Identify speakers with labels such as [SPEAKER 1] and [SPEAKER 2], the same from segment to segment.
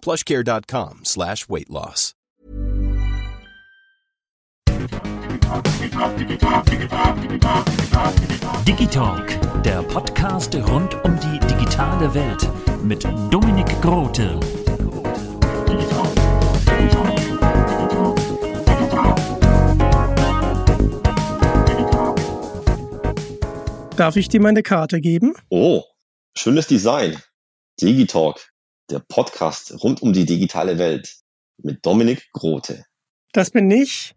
[SPEAKER 1] plushcare.com slash weight loss.
[SPEAKER 2] Digitalk, der Podcast rund um die digitale Welt mit Dominik Grote.
[SPEAKER 3] Darf ich dir meine Karte geben?
[SPEAKER 4] Oh, schönes Design. Digitalk, der Podcast rund um die digitale Welt mit Dominik Grote.
[SPEAKER 3] Das bin ich.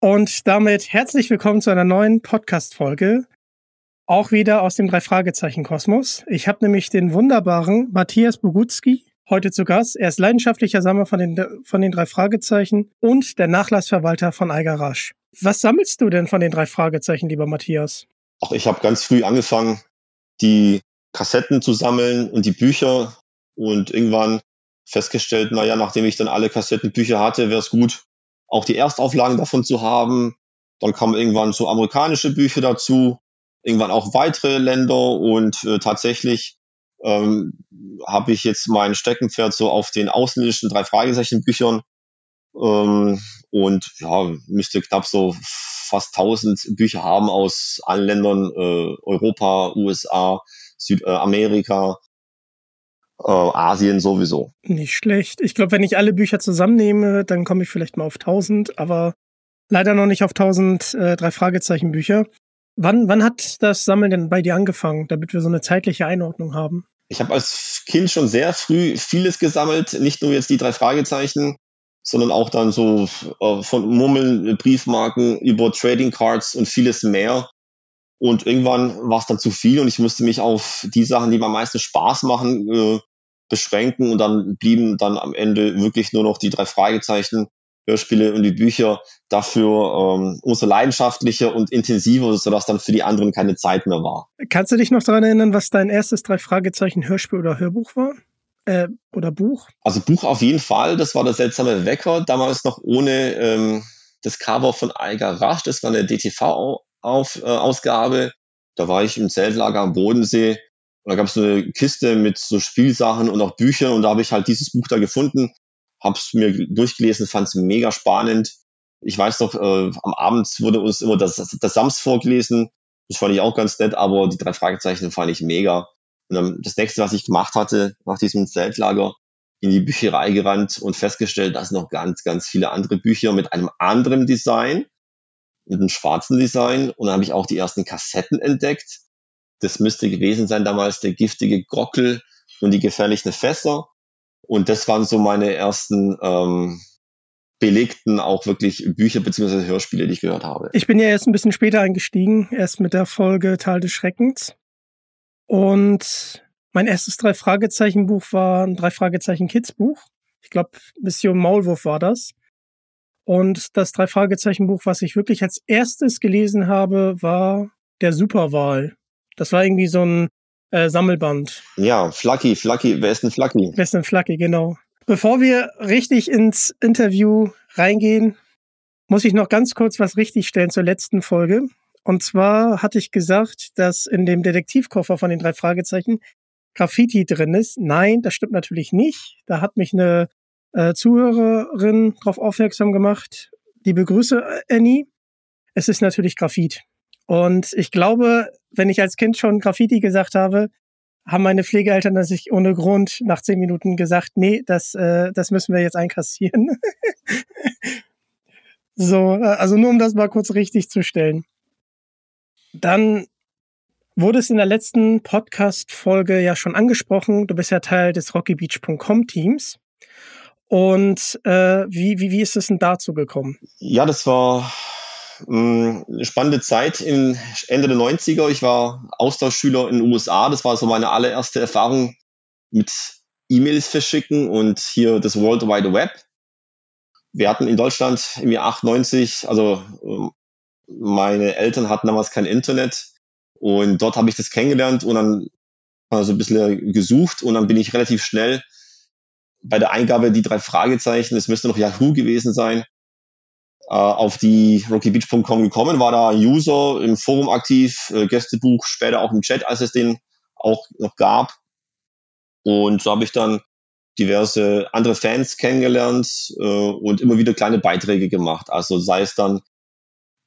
[SPEAKER 3] Und damit herzlich willkommen zu einer neuen Podcast-Folge. Auch wieder aus dem Drei-Fragezeichen-Kosmos. Ich habe nämlich den wunderbaren Matthias Bogutski heute zu Gast. Er ist leidenschaftlicher Sammler von den, von den drei Fragezeichen und der Nachlassverwalter von Eigarasch. Was sammelst du denn von den drei Fragezeichen, lieber Matthias?
[SPEAKER 4] Auch ich habe ganz früh angefangen, die Kassetten zu sammeln und die Bücher und irgendwann festgestellt, naja, nachdem ich dann alle Kassettenbücher hatte, wäre es gut, auch die Erstauflagen davon zu haben. Dann kamen irgendwann so amerikanische Bücher dazu, irgendwann auch weitere Länder. Und äh, tatsächlich ähm, habe ich jetzt mein Steckenpferd so auf den ausländischen drei Fragezeichen Büchern. Ähm, und ja, müsste knapp so fast 1000 Bücher haben aus allen Ländern, äh, Europa, USA, Südamerika, äh, Asien sowieso.
[SPEAKER 3] Nicht schlecht. Ich glaube, wenn ich alle Bücher zusammennehme, dann komme ich vielleicht mal auf 1000, aber leider noch nicht auf 1000 äh, drei Fragezeichen Bücher. Wann, wann hat das Sammeln denn bei dir angefangen, damit wir so eine zeitliche Einordnung haben?
[SPEAKER 4] Ich habe als Kind schon sehr früh vieles gesammelt, nicht nur jetzt die drei Fragezeichen, sondern auch dann so äh, von Mummeln, Briefmarken über Trading Cards und vieles mehr. Und irgendwann war es dann zu viel und ich musste mich auf die Sachen, die mir am meisten Spaß machen, äh, beschränken und dann blieben dann am Ende wirklich nur noch die drei Fragezeichen, Hörspiele und die Bücher dafür ähm, umso leidenschaftlicher und intensiver, sodass dann für die anderen keine Zeit mehr war.
[SPEAKER 3] Kannst du dich noch daran erinnern, was dein erstes drei Fragezeichen Hörspiel oder Hörbuch war? Äh, oder Buch?
[SPEAKER 4] Also Buch auf jeden Fall, das war der seltsame Wecker, damals noch ohne ähm, das Cover von Eiger Rasch, das war eine DTV-Ausgabe. Äh, da war ich im Zeltlager am Bodensee und da gab es eine Kiste mit so Spielsachen und auch Büchern und da habe ich halt dieses Buch da gefunden, habe es mir durchgelesen, fand es mega spannend. Ich weiß noch, äh, am Abend wurde uns immer das, das Sams vorgelesen. Das fand ich auch ganz nett, aber die drei Fragezeichen fand ich mega. Und dann das nächste, was ich gemacht hatte, nach diesem Zeltlager, in die Bücherei gerannt und festgestellt, dass noch ganz, ganz viele andere Bücher mit einem anderen Design, mit einem schwarzen Design. Und dann habe ich auch die ersten Kassetten entdeckt. Das müsste gewesen sein damals der giftige Grockel und die gefährlichen Fässer. Und das waren so meine ersten ähm, belegten auch wirklich Bücher beziehungsweise Hörspiele, die ich gehört habe.
[SPEAKER 3] Ich bin ja erst ein bisschen später eingestiegen, erst mit der Folge Tal des Schreckens. Und mein erstes drei Fragezeichen Buch war ein drei Fragezeichen Kids Buch. Ich glaube, Mission Maulwurf war das. Und das drei Fragezeichen Buch, was ich wirklich als erstes gelesen habe, war der Superwahl das war irgendwie so ein äh, Sammelband.
[SPEAKER 4] Ja, Flucky, Flucky, wer ist denn Flucky?
[SPEAKER 3] Wer ist denn Flucky, genau. Bevor wir richtig ins Interview reingehen, muss ich noch ganz kurz was richtigstellen zur letzten Folge. Und zwar hatte ich gesagt, dass in dem Detektivkoffer von den drei Fragezeichen Graffiti drin ist. Nein, das stimmt natürlich nicht. Da hat mich eine äh, Zuhörerin darauf aufmerksam gemacht. Die begrüße Annie. Es ist natürlich Graffit. Und ich glaube, wenn ich als Kind schon Graffiti gesagt habe, haben meine Pflegeeltern sich ohne Grund nach zehn Minuten gesagt, nee, das, äh, das müssen wir jetzt einkassieren. so, äh, also nur um das mal kurz richtig zu stellen. Dann wurde es in der letzten Podcast-Folge ja schon angesprochen. Du bist ja Teil des RockyBeach.com-Teams. Und äh, wie, wie, wie ist es denn dazu gekommen?
[SPEAKER 4] Ja, das war eine spannende Zeit im Ende der 90er. Ich war Austauschschüler in den USA. Das war so meine allererste Erfahrung mit E-Mails verschicken und hier das World Wide Web. Wir hatten in Deutschland im Jahr 98, also ähm, meine Eltern hatten damals kein Internet und dort habe ich das kennengelernt und dann also ein bisschen gesucht und dann bin ich relativ schnell bei der Eingabe die drei Fragezeichen, es müsste noch Yahoo gewesen sein, auf die rockybeach.com gekommen, war da User im Forum aktiv, äh, Gästebuch, später auch im Chat, als es den auch noch gab. Und so habe ich dann diverse andere Fans kennengelernt äh, und immer wieder kleine Beiträge gemacht. Also sei es dann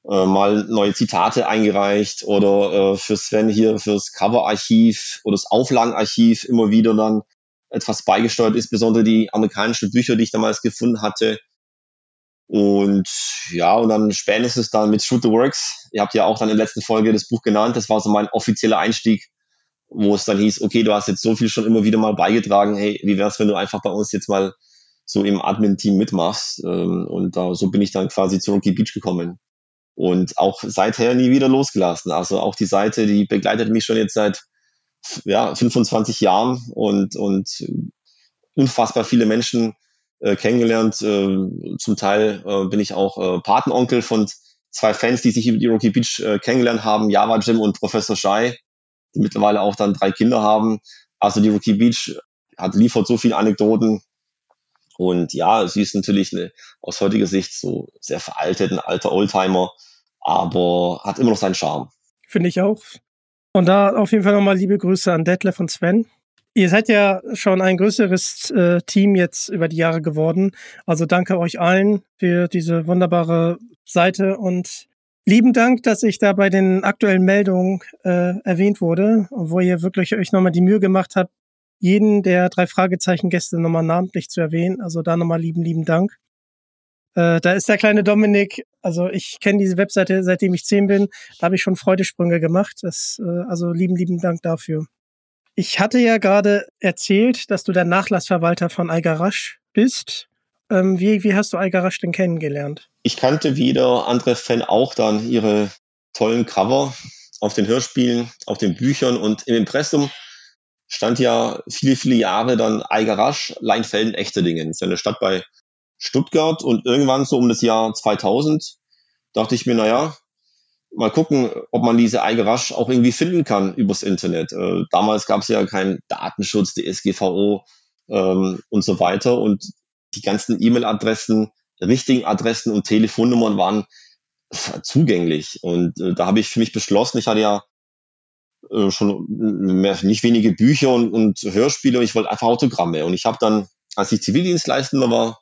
[SPEAKER 4] äh, mal neue Zitate eingereicht oder äh, für Sven hier fürs Coverarchiv oder das Auflagenarchiv immer wieder dann etwas beigesteuert, insbesondere die amerikanischen Bücher, die ich damals gefunden hatte. Und ja, und dann spätestens dann mit Shoot the Works. Ihr habt ja auch dann in der letzten Folge das Buch genannt. Das war so mein offizieller Einstieg, wo es dann hieß, okay, du hast jetzt so viel schon immer wieder mal beigetragen. Hey, wie wär's, wenn du einfach bei uns jetzt mal so im Admin-Team mitmachst? Ähm, und da, so bin ich dann quasi zu Rocky Beach gekommen und auch seither nie wieder losgelassen. Also auch die Seite, die begleitet mich schon jetzt seit ja, 25 Jahren und, und unfassbar viele Menschen äh, kennengelernt. Äh, zum Teil äh, bin ich auch äh, Patenonkel von zwei Fans, die sich über die Rocky Beach kennengelernt haben, Java Jim und Professor Shai, die mittlerweile auch dann drei Kinder haben. Also die Rocky Beach hat liefert so viele Anekdoten, und ja, sie ist natürlich eine, aus heutiger Sicht so sehr veraltet, ein alter Oldtimer, aber hat immer noch seinen Charme.
[SPEAKER 3] Finde ich auch. Und da auf jeden Fall nochmal liebe Grüße an Detlef und Sven. Ihr seid ja schon ein größeres äh, Team jetzt über die Jahre geworden. Also danke euch allen für diese wunderbare Seite und lieben Dank, dass ich da bei den aktuellen Meldungen äh, erwähnt wurde, wo ihr wirklich euch nochmal die Mühe gemacht habt, jeden der drei Fragezeichen-Gäste nochmal namentlich zu erwähnen. Also da nochmal lieben, lieben Dank. Äh, da ist der kleine Dominik, also ich kenne diese Webseite, seitdem ich zehn bin, da habe ich schon Freudesprünge gemacht. Das, äh, also lieben, lieben Dank dafür. Ich hatte ja gerade erzählt, dass du der Nachlassverwalter von Algarasch bist. Ähm, wie, wie hast du Algarasch denn kennengelernt?
[SPEAKER 4] Ich kannte wie der andere Fan auch dann ihre tollen Cover auf den Hörspielen, auf den Büchern und im Impressum stand ja viele, viele Jahre dann Eigerasch, Leinfelden, Echterdingen. Das ist ja eine Stadt bei Stuttgart und irgendwann so um das Jahr 2000 dachte ich mir, naja, mal gucken, ob man diese Eigerasch auch irgendwie finden kann übers Internet. Äh, damals gab es ja keinen Datenschutz, die SGVO ähm, und so weiter und die ganzen E-Mail-Adressen, richtigen Adressen und Telefonnummern waren zugänglich. Und äh, da habe ich für mich beschlossen, ich hatte ja äh, schon mehr, nicht wenige Bücher und, und Hörspiele. Ich wollte einfach Autogramme. Und ich habe dann, als ich Zivildienstleistender war,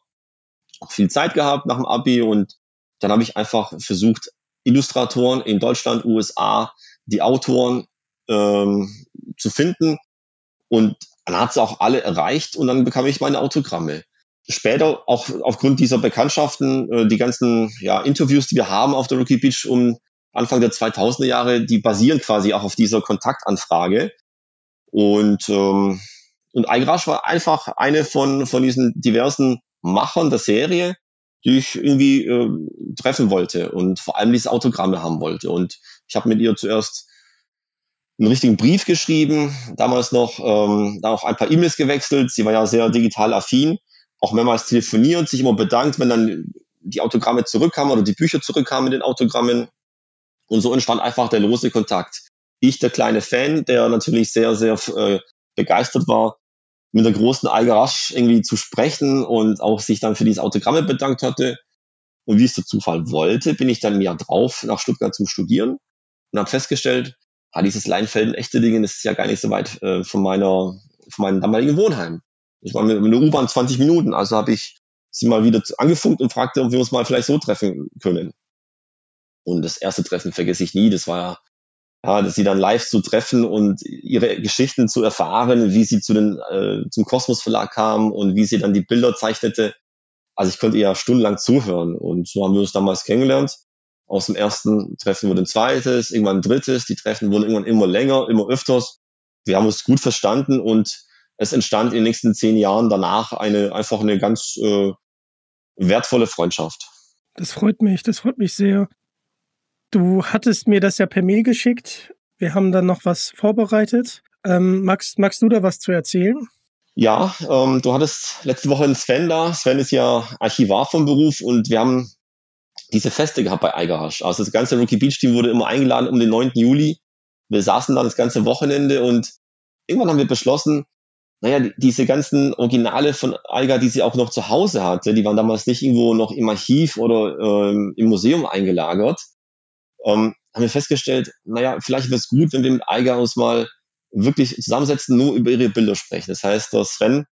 [SPEAKER 4] auch viel Zeit gehabt nach dem Abi und dann habe ich einfach versucht, Illustratoren in Deutschland, USA, die Autoren ähm, zu finden. Und dann hat es auch alle erreicht und dann bekam ich meine Autogramme. Später, auch aufgrund dieser Bekanntschaften, äh, die ganzen ja, Interviews, die wir haben auf der Rookie Beach um Anfang der 2000er Jahre, die basieren quasi auch auf dieser Kontaktanfrage. Und, ähm, und Eigrasch war einfach eine von, von diesen diversen Machern der Serie, die ich irgendwie äh, treffen wollte und vor allem diese Autogramme haben wollte. Und ich habe mit ihr zuerst einen richtigen Brief geschrieben, damals noch ähm, da auch ein paar E-Mails gewechselt. Sie war ja sehr digital affin, auch mehrmals telefoniert, sich immer bedankt, wenn dann die Autogramme zurückkamen oder die Bücher zurückkamen mit den Autogrammen. Und so entstand einfach der lose Kontakt. Ich, der kleine Fan, der natürlich sehr, sehr äh, begeistert war, mit der großen Algarasch irgendwie zu sprechen und auch sich dann für diese Autogramme bedankt hatte. Und wie es der Zufall wollte, bin ich dann Jahr drauf nach Stuttgart zum Studieren und habe festgestellt, ah, dieses Leinfelden echte Dinge, ist ja gar nicht so weit äh, von meiner, von meinem damaligen Wohnheim. Das war mit, mit einer U-Bahn 20 Minuten. Also habe ich sie mal wieder angefunkt und fragte, ob wir uns mal vielleicht so treffen können. Und das erste Treffen vergesse ich nie. Das war ja, sie dann live zu treffen und ihre Geschichten zu erfahren, wie sie zu den, äh, zum Kosmos Verlag kam und wie sie dann die Bilder zeichnete. Also ich konnte ihr stundenlang zuhören und so haben wir uns damals kennengelernt. Aus dem ersten Treffen wurde ein zweites, irgendwann ein drittes. Die Treffen wurden irgendwann immer länger, immer öfters. Wir haben uns gut verstanden und es entstand in den nächsten zehn Jahren danach eine einfach eine ganz äh, wertvolle Freundschaft.
[SPEAKER 3] Das freut mich, das freut mich sehr. Du hattest mir das ja per Mail geschickt. Wir haben dann noch was vorbereitet. Ähm, magst, magst du da was zu erzählen?
[SPEAKER 4] Ja, ähm, du hattest letzte Woche einen Sven da. Sven ist ja Archivar vom Beruf und wir haben diese Feste gehabt bei Eigerhasch. Also das ganze Rookie Beach Team wurde immer eingeladen um den 9. Juli. Wir saßen dann das ganze Wochenende und irgendwann haben wir beschlossen, naja, diese ganzen Originale von Eiger, die sie auch noch zu Hause hatte, die waren damals nicht irgendwo noch im Archiv oder ähm, im Museum eingelagert ähm, haben wir festgestellt, naja, vielleicht wäre es gut, wenn wir mit Eiger uns mal wirklich zusammensetzen, nur über ihre Bilder sprechen. Das heißt, der Sven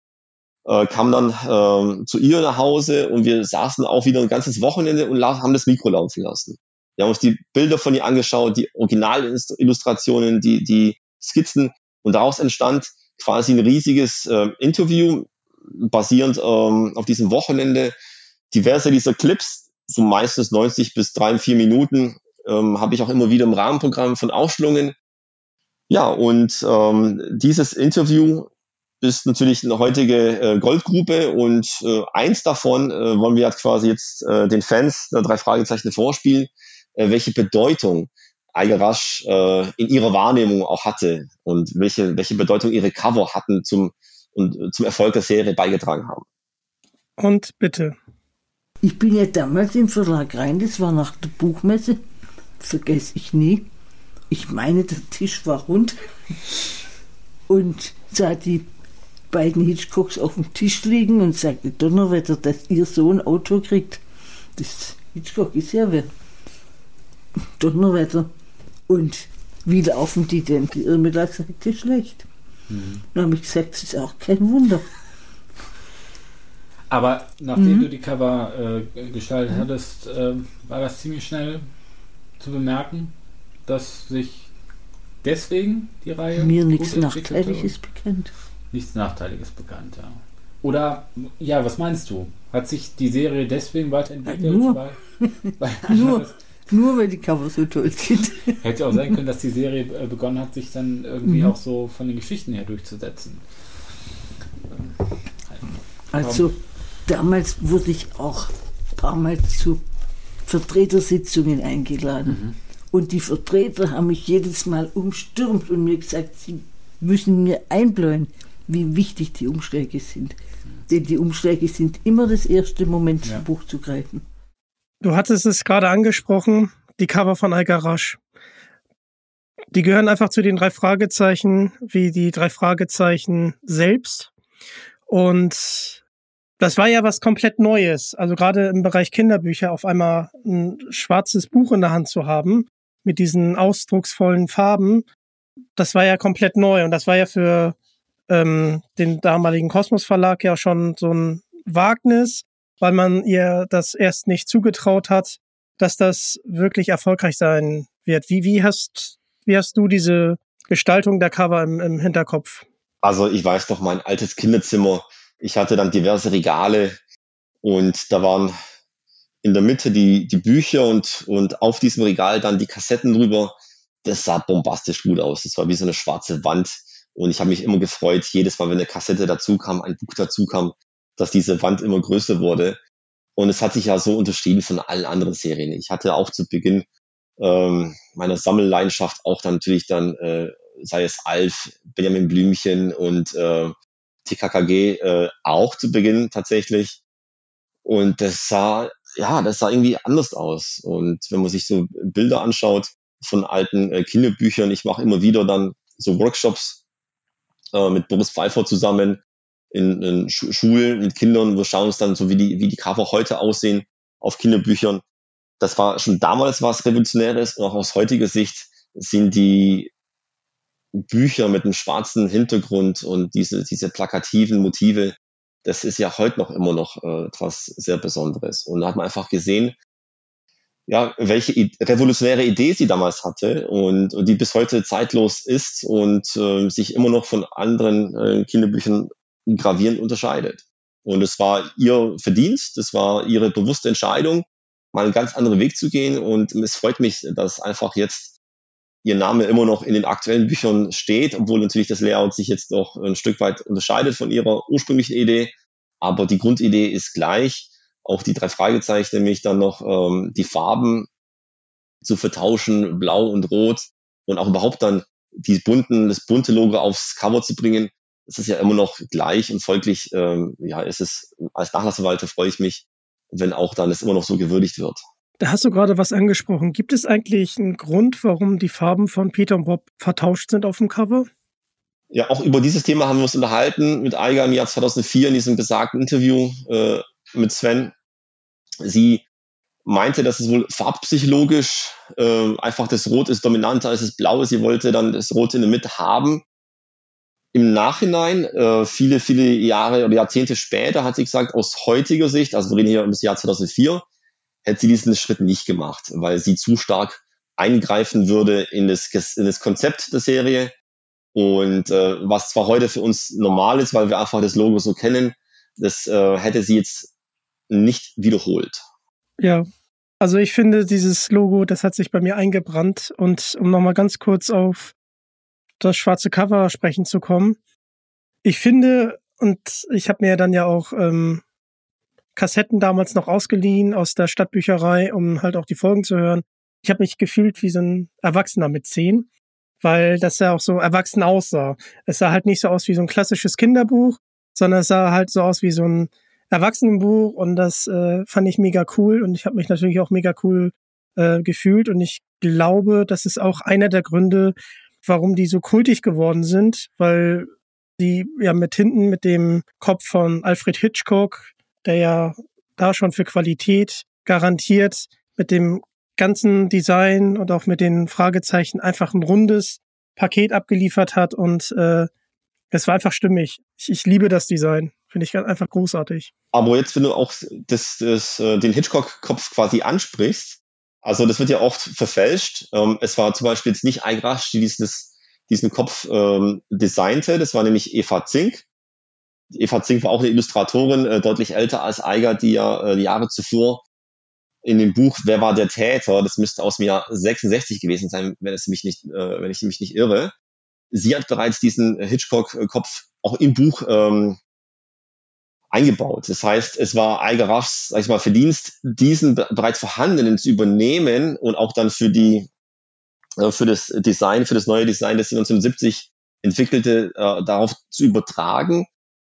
[SPEAKER 4] äh, kam dann äh, zu ihr nach Hause und wir saßen auch wieder ein ganzes Wochenende und haben das Mikro laufen lassen. Wir haben uns die Bilder von ihr angeschaut, die Originalillustrationen, die, die Skizzen und daraus entstand quasi ein riesiges äh, Interview basierend ähm, auf diesem Wochenende. Diverse dieser Clips, so meistens 90 bis 3, 4 Minuten, ähm, habe ich auch immer wieder im Rahmenprogramm von Ausstellungen. Ja, und ähm, dieses Interview ist natürlich eine heutige äh, Goldgruppe und äh, eins davon äh, wollen wir jetzt quasi jetzt äh, den Fans der drei Fragezeichen vorspielen, äh, welche Bedeutung Eigerasch äh, in ihrer Wahrnehmung auch hatte und welche, welche Bedeutung ihre Cover hatten zum, und, äh, zum Erfolg der Serie beigetragen haben.
[SPEAKER 3] Und bitte.
[SPEAKER 5] Ich bin ja damals im Verlag rein, das war nach der Buchmesse vergesse ich nie. Ich meine, der Tisch war rund und sah die beiden Hitchcocks auf dem Tisch liegen und sagte, Donnerwetter, dass ihr so ein Auto kriegt. Das Hitchcock ist ja wer. Donnerwetter. Und wie laufen die denn? Die Irmela sagte, schlecht. Mhm. Dann habe ich gesagt, das ist auch kein Wunder.
[SPEAKER 6] Aber nachdem mhm. du die Cover äh, gestaltet hattest, äh, war das ziemlich schnell zu bemerken, dass sich deswegen die Reihe.
[SPEAKER 5] Mir nichts Nachteiliges bekannt.
[SPEAKER 6] Nichts Nachteiliges bekannt, ja. Oder, ja, was meinst du? Hat sich die Serie deswegen weiterentwickelt?
[SPEAKER 5] Nur. Weil, weil nur, nur weil die Cover so toll sind.
[SPEAKER 6] Hätte auch sein können, dass die Serie äh, begonnen hat, sich dann irgendwie mhm. auch so von den Geschichten her durchzusetzen.
[SPEAKER 5] Also, damals wurde ich auch ein paar Mal zu Vertretersitzungen eingeladen. Mhm. Und die Vertreter haben mich jedes Mal umstürmt und mir gesagt, sie müssen mir einbläuen, wie wichtig die Umschläge sind. Denn die Umschläge sind immer das erste Moment, ja. zum Buch zu greifen.
[SPEAKER 3] Du hattest es gerade angesprochen, die Cover von Algarasch. Die gehören einfach zu den drei Fragezeichen, wie die drei Fragezeichen selbst. Und das war ja was komplett Neues. Also gerade im Bereich Kinderbücher auf einmal ein schwarzes Buch in der Hand zu haben mit diesen ausdrucksvollen Farben, das war ja komplett neu und das war ja für ähm, den damaligen Kosmos Verlag ja schon so ein Wagnis, weil man ihr das erst nicht zugetraut hat, dass das wirklich erfolgreich sein wird. Wie, wie hast, wie hast du diese Gestaltung der Cover im, im Hinterkopf?
[SPEAKER 4] Also ich weiß doch, mein altes Kinderzimmer ich hatte dann diverse Regale und da waren in der Mitte die, die Bücher und, und auf diesem Regal dann die Kassetten drüber. Das sah bombastisch gut aus. Das war wie so eine schwarze Wand. Und ich habe mich immer gefreut, jedes Mal, wenn eine Kassette dazu kam, ein Buch dazu kam, dass diese Wand immer größer wurde. Und es hat sich ja so unterschieden von allen anderen Serien. Ich hatte auch zu Beginn ähm, meiner Sammelleidenschaft auch dann natürlich dann, äh, sei es Alf, Benjamin Blümchen und äh, TKKG äh, auch zu Beginn tatsächlich. Und das sah, ja, das sah irgendwie anders aus. Und wenn man sich so Bilder anschaut von alten äh, Kinderbüchern, ich mache immer wieder dann so Workshops äh, mit Boris Pfeiffer zusammen in, in Sch Schulen mit Kindern. Wir schauen uns dann so, wie die, wie die Cover heute aussehen auf Kinderbüchern. Das war schon damals was Revolutionäres und auch aus heutiger Sicht sind die Bücher mit einem schwarzen Hintergrund und diese, diese plakativen Motive, das ist ja heute noch immer noch äh, etwas sehr Besonderes. Und da hat man einfach gesehen, ja, welche revolutionäre Idee sie damals hatte und, und die bis heute zeitlos ist und äh, sich immer noch von anderen äh, Kinderbüchern gravierend unterscheidet. Und es war ihr Verdienst, es war ihre bewusste Entscheidung, mal einen ganz anderen Weg zu gehen. Und es freut mich, dass einfach jetzt ihr Name immer noch in den aktuellen Büchern steht, obwohl natürlich das Layout sich jetzt doch ein Stück weit unterscheidet von ihrer ursprünglichen Idee. Aber die Grundidee ist gleich auch die drei Fragezeichen, nämlich dann noch ähm, die Farben zu vertauschen, blau und rot und auch überhaupt dann die bunten, das bunte Logo aufs Cover zu bringen. Das ist ja immer noch gleich und folglich, ähm, ja, ist es als Nachlassverwalter freue ich mich, wenn auch dann es immer noch so gewürdigt wird.
[SPEAKER 3] Da hast du gerade was angesprochen. Gibt es eigentlich einen Grund, warum die Farben von Peter und Bob vertauscht sind auf dem Cover?
[SPEAKER 4] Ja, auch über dieses Thema haben wir uns unterhalten mit Eiger im Jahr 2004 in diesem besagten Interview äh, mit Sven. Sie meinte, dass es wohl farbpsychologisch äh, einfach das Rot ist dominanter als das Blaue. Sie wollte dann das Rot in der Mitte haben. Im Nachhinein, äh, viele, viele Jahre oder Jahrzehnte später, hat sie gesagt, aus heutiger Sicht, also wir reden hier um das Jahr 2004, hätte sie diesen Schritt nicht gemacht, weil sie zu stark eingreifen würde in das, in das Konzept der Serie. Und äh, was zwar heute für uns normal ist, weil wir einfach das Logo so kennen, das äh, hätte sie jetzt nicht wiederholt.
[SPEAKER 3] Ja, also ich finde dieses Logo, das hat sich bei mir eingebrannt. Und um nochmal ganz kurz auf das schwarze Cover sprechen zu kommen. Ich finde, und ich habe mir dann ja auch ähm, Kassetten damals noch ausgeliehen aus der Stadtbücherei, um halt auch die Folgen zu hören. Ich habe mich gefühlt wie so ein Erwachsener mit zehn, weil das ja auch so erwachsen aussah. Es sah halt nicht so aus wie so ein klassisches Kinderbuch, sondern es sah halt so aus wie so ein Erwachsenenbuch und das äh, fand ich mega cool und ich habe mich natürlich auch mega cool äh, gefühlt und ich glaube, das ist auch einer der Gründe, warum die so kultig geworden sind, weil die ja mit hinten mit dem Kopf von Alfred Hitchcock, der ja da schon für Qualität garantiert, mit dem ganzen Design und auch mit den Fragezeichen einfach ein rundes Paket abgeliefert hat und äh, es war einfach stimmig. Ich, ich liebe das Design. Finde ich einfach großartig.
[SPEAKER 4] Aber jetzt, wenn du auch das, das, äh, den Hitchcock-Kopf quasi ansprichst, also das wird ja oft verfälscht. Ähm, es war zum Beispiel jetzt nicht Eigrasch, die diesen Kopf ähm, designte. Das war nämlich Eva Zink. Eva Zink war auch eine Illustratorin, äh, deutlich älter als Eiger, die ja äh, Jahre zuvor in dem Buch Wer war der Täter? Das müsste aus dem Jahr 66 gewesen sein, wenn es mich nicht, äh, wenn ich mich nicht irre. Sie hat bereits diesen Hitchcock-Kopf auch im Buch ähm, eingebaut. Das heißt, es war Algarachs, sag ich mal, Verdienst, diesen bereits vorhandenen zu übernehmen und auch dann für die, äh, für das Design, für das neue Design, das sie 1970 entwickelte, äh, darauf zu übertragen.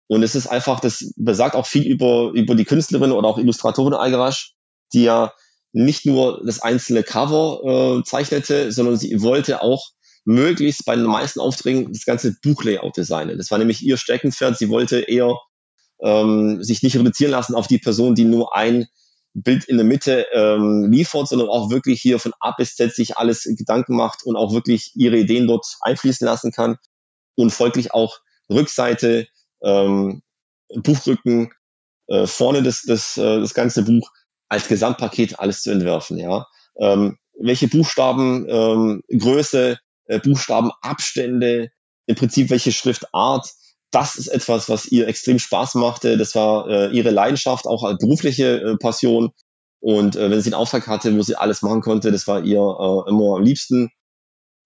[SPEAKER 4] Und es ist einfach, das besagt auch viel über, über die Künstlerin oder auch Illustratorin Algarasch, die ja nicht nur das einzelne Cover äh, zeichnete, sondern sie wollte auch möglichst bei den meisten Aufträgen das ganze Buchlayout designen. Das war nämlich ihr Steckenpferd. Sie wollte eher ähm, sich nicht reduzieren lassen auf die Person, die nur ein Bild in der Mitte ähm, liefert, sondern auch wirklich hier von A bis Z sich alles Gedanken macht und auch wirklich ihre Ideen dort einfließen lassen kann und folglich auch Rückseite, ähm, Buchrücken, äh, vorne das, das, äh, das ganze Buch als Gesamtpaket alles zu entwerfen. Ja, ähm, welche Buchstaben, ähm, Größe, äh, Buchstabenabstände, im Prinzip welche Schriftart, das ist etwas, was ihr extrem Spaß machte. Das war äh, ihre Leidenschaft, auch als berufliche äh, Passion. Und äh, wenn sie einen Auftrag hatte, wo sie alles machen konnte, das war ihr äh, immer am liebsten.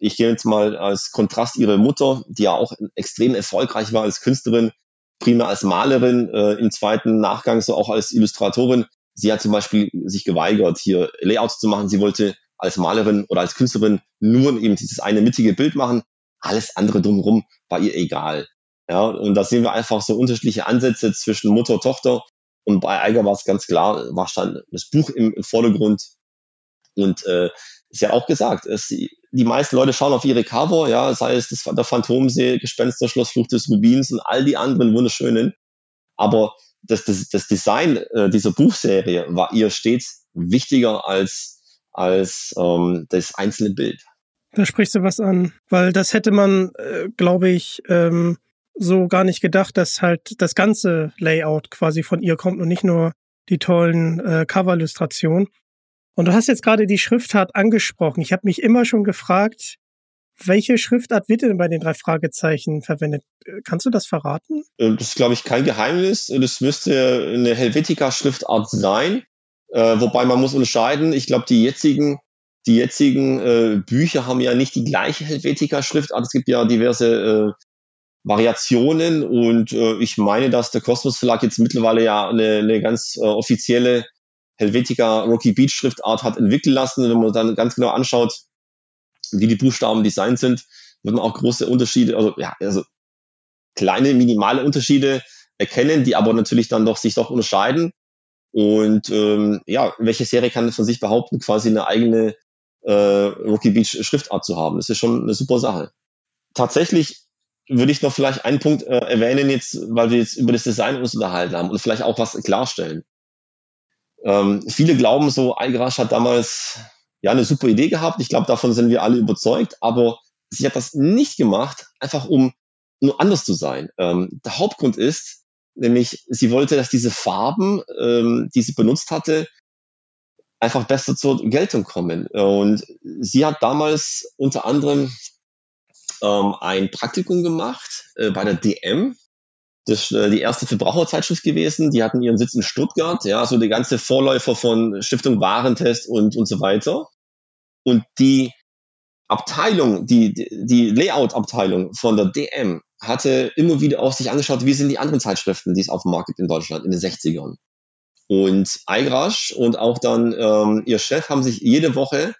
[SPEAKER 4] Ich gehe jetzt mal als Kontrast ihre Mutter, die ja auch extrem erfolgreich war als Künstlerin, primär als Malerin, äh, im zweiten Nachgang so auch als Illustratorin. Sie hat zum Beispiel sich geweigert, hier Layouts zu machen. Sie wollte als Malerin oder als Künstlerin nur eben dieses eine mittige Bild machen. Alles andere drumherum war ihr egal. Ja, und da sehen wir einfach so unterschiedliche Ansätze zwischen Mutter und Tochter. Und bei Eiger war es ganz klar, war stand das Buch im, im Vordergrund. Und äh, ist ja auch gesagt, es, die meisten Leute schauen auf ihre Cover, ja, sei es das, der Phantomsee, Gespensterschloss, Flucht des Rubins und all die anderen wunderschönen. Aber das, das, das Design äh, dieser Buchserie war ihr stets wichtiger als, als ähm, das einzelne Bild.
[SPEAKER 3] Da sprichst du was an, weil das hätte man, äh, glaube ich, ähm, so gar nicht gedacht, dass halt das ganze Layout quasi von ihr kommt und nicht nur die tollen äh, Cover-Illustrationen. Und du hast jetzt gerade die Schriftart angesprochen. Ich habe mich immer schon gefragt, welche Schriftart wird denn bei den drei Fragezeichen verwendet? Kannst du das verraten?
[SPEAKER 4] Äh, das ist, glaube ich, kein Geheimnis. Das müsste eine Helvetica-Schriftart sein. Äh, wobei man muss unterscheiden. Ich glaube, die jetzigen, die jetzigen äh, Bücher haben ja nicht die gleiche Helvetica-Schriftart. Es gibt ja diverse äh, Variationen und äh, ich meine, dass der Kosmos Verlag jetzt mittlerweile ja eine, eine ganz äh, offizielle Helvetica Rocky Beach Schriftart hat entwickeln lassen. Wenn man dann ganz genau anschaut, wie die Buchstaben designt sind, wird man auch große Unterschiede, also ja, also kleine minimale Unterschiede erkennen, die aber natürlich dann doch sich doch unterscheiden. Und ähm, ja, welche Serie kann von sich behaupten, quasi eine eigene äh, Rocky Beach Schriftart zu haben? Das ist schon eine super Sache. Tatsächlich würde ich noch vielleicht einen Punkt äh, erwähnen jetzt, weil wir jetzt über das Design uns unterhalten haben und vielleicht auch was klarstellen. Ähm, viele glauben so, Algarasch hat damals ja eine super Idee gehabt. Ich glaube, davon sind wir alle überzeugt, aber sie hat das nicht gemacht, einfach um nur anders zu sein. Ähm, der Hauptgrund ist, nämlich sie wollte, dass diese Farben, ähm, die sie benutzt hatte, einfach besser zur Geltung kommen. Und sie hat damals unter anderem ähm, ein Praktikum gemacht äh, bei der DM. Das äh, die erste Verbraucherzeitschrift gewesen. Die hatten ihren Sitz in Stuttgart, ja, so der ganze Vorläufer von Stiftung Warentest und, und so weiter. Und die Abteilung, die, die Layout-Abteilung von der DM hatte immer wieder auch sich angeschaut, wie sind die anderen Zeitschriften, die es auf dem Markt gibt in Deutschland in den 60ern. Und Eigrasch und auch dann ähm, ihr Chef haben sich jede Woche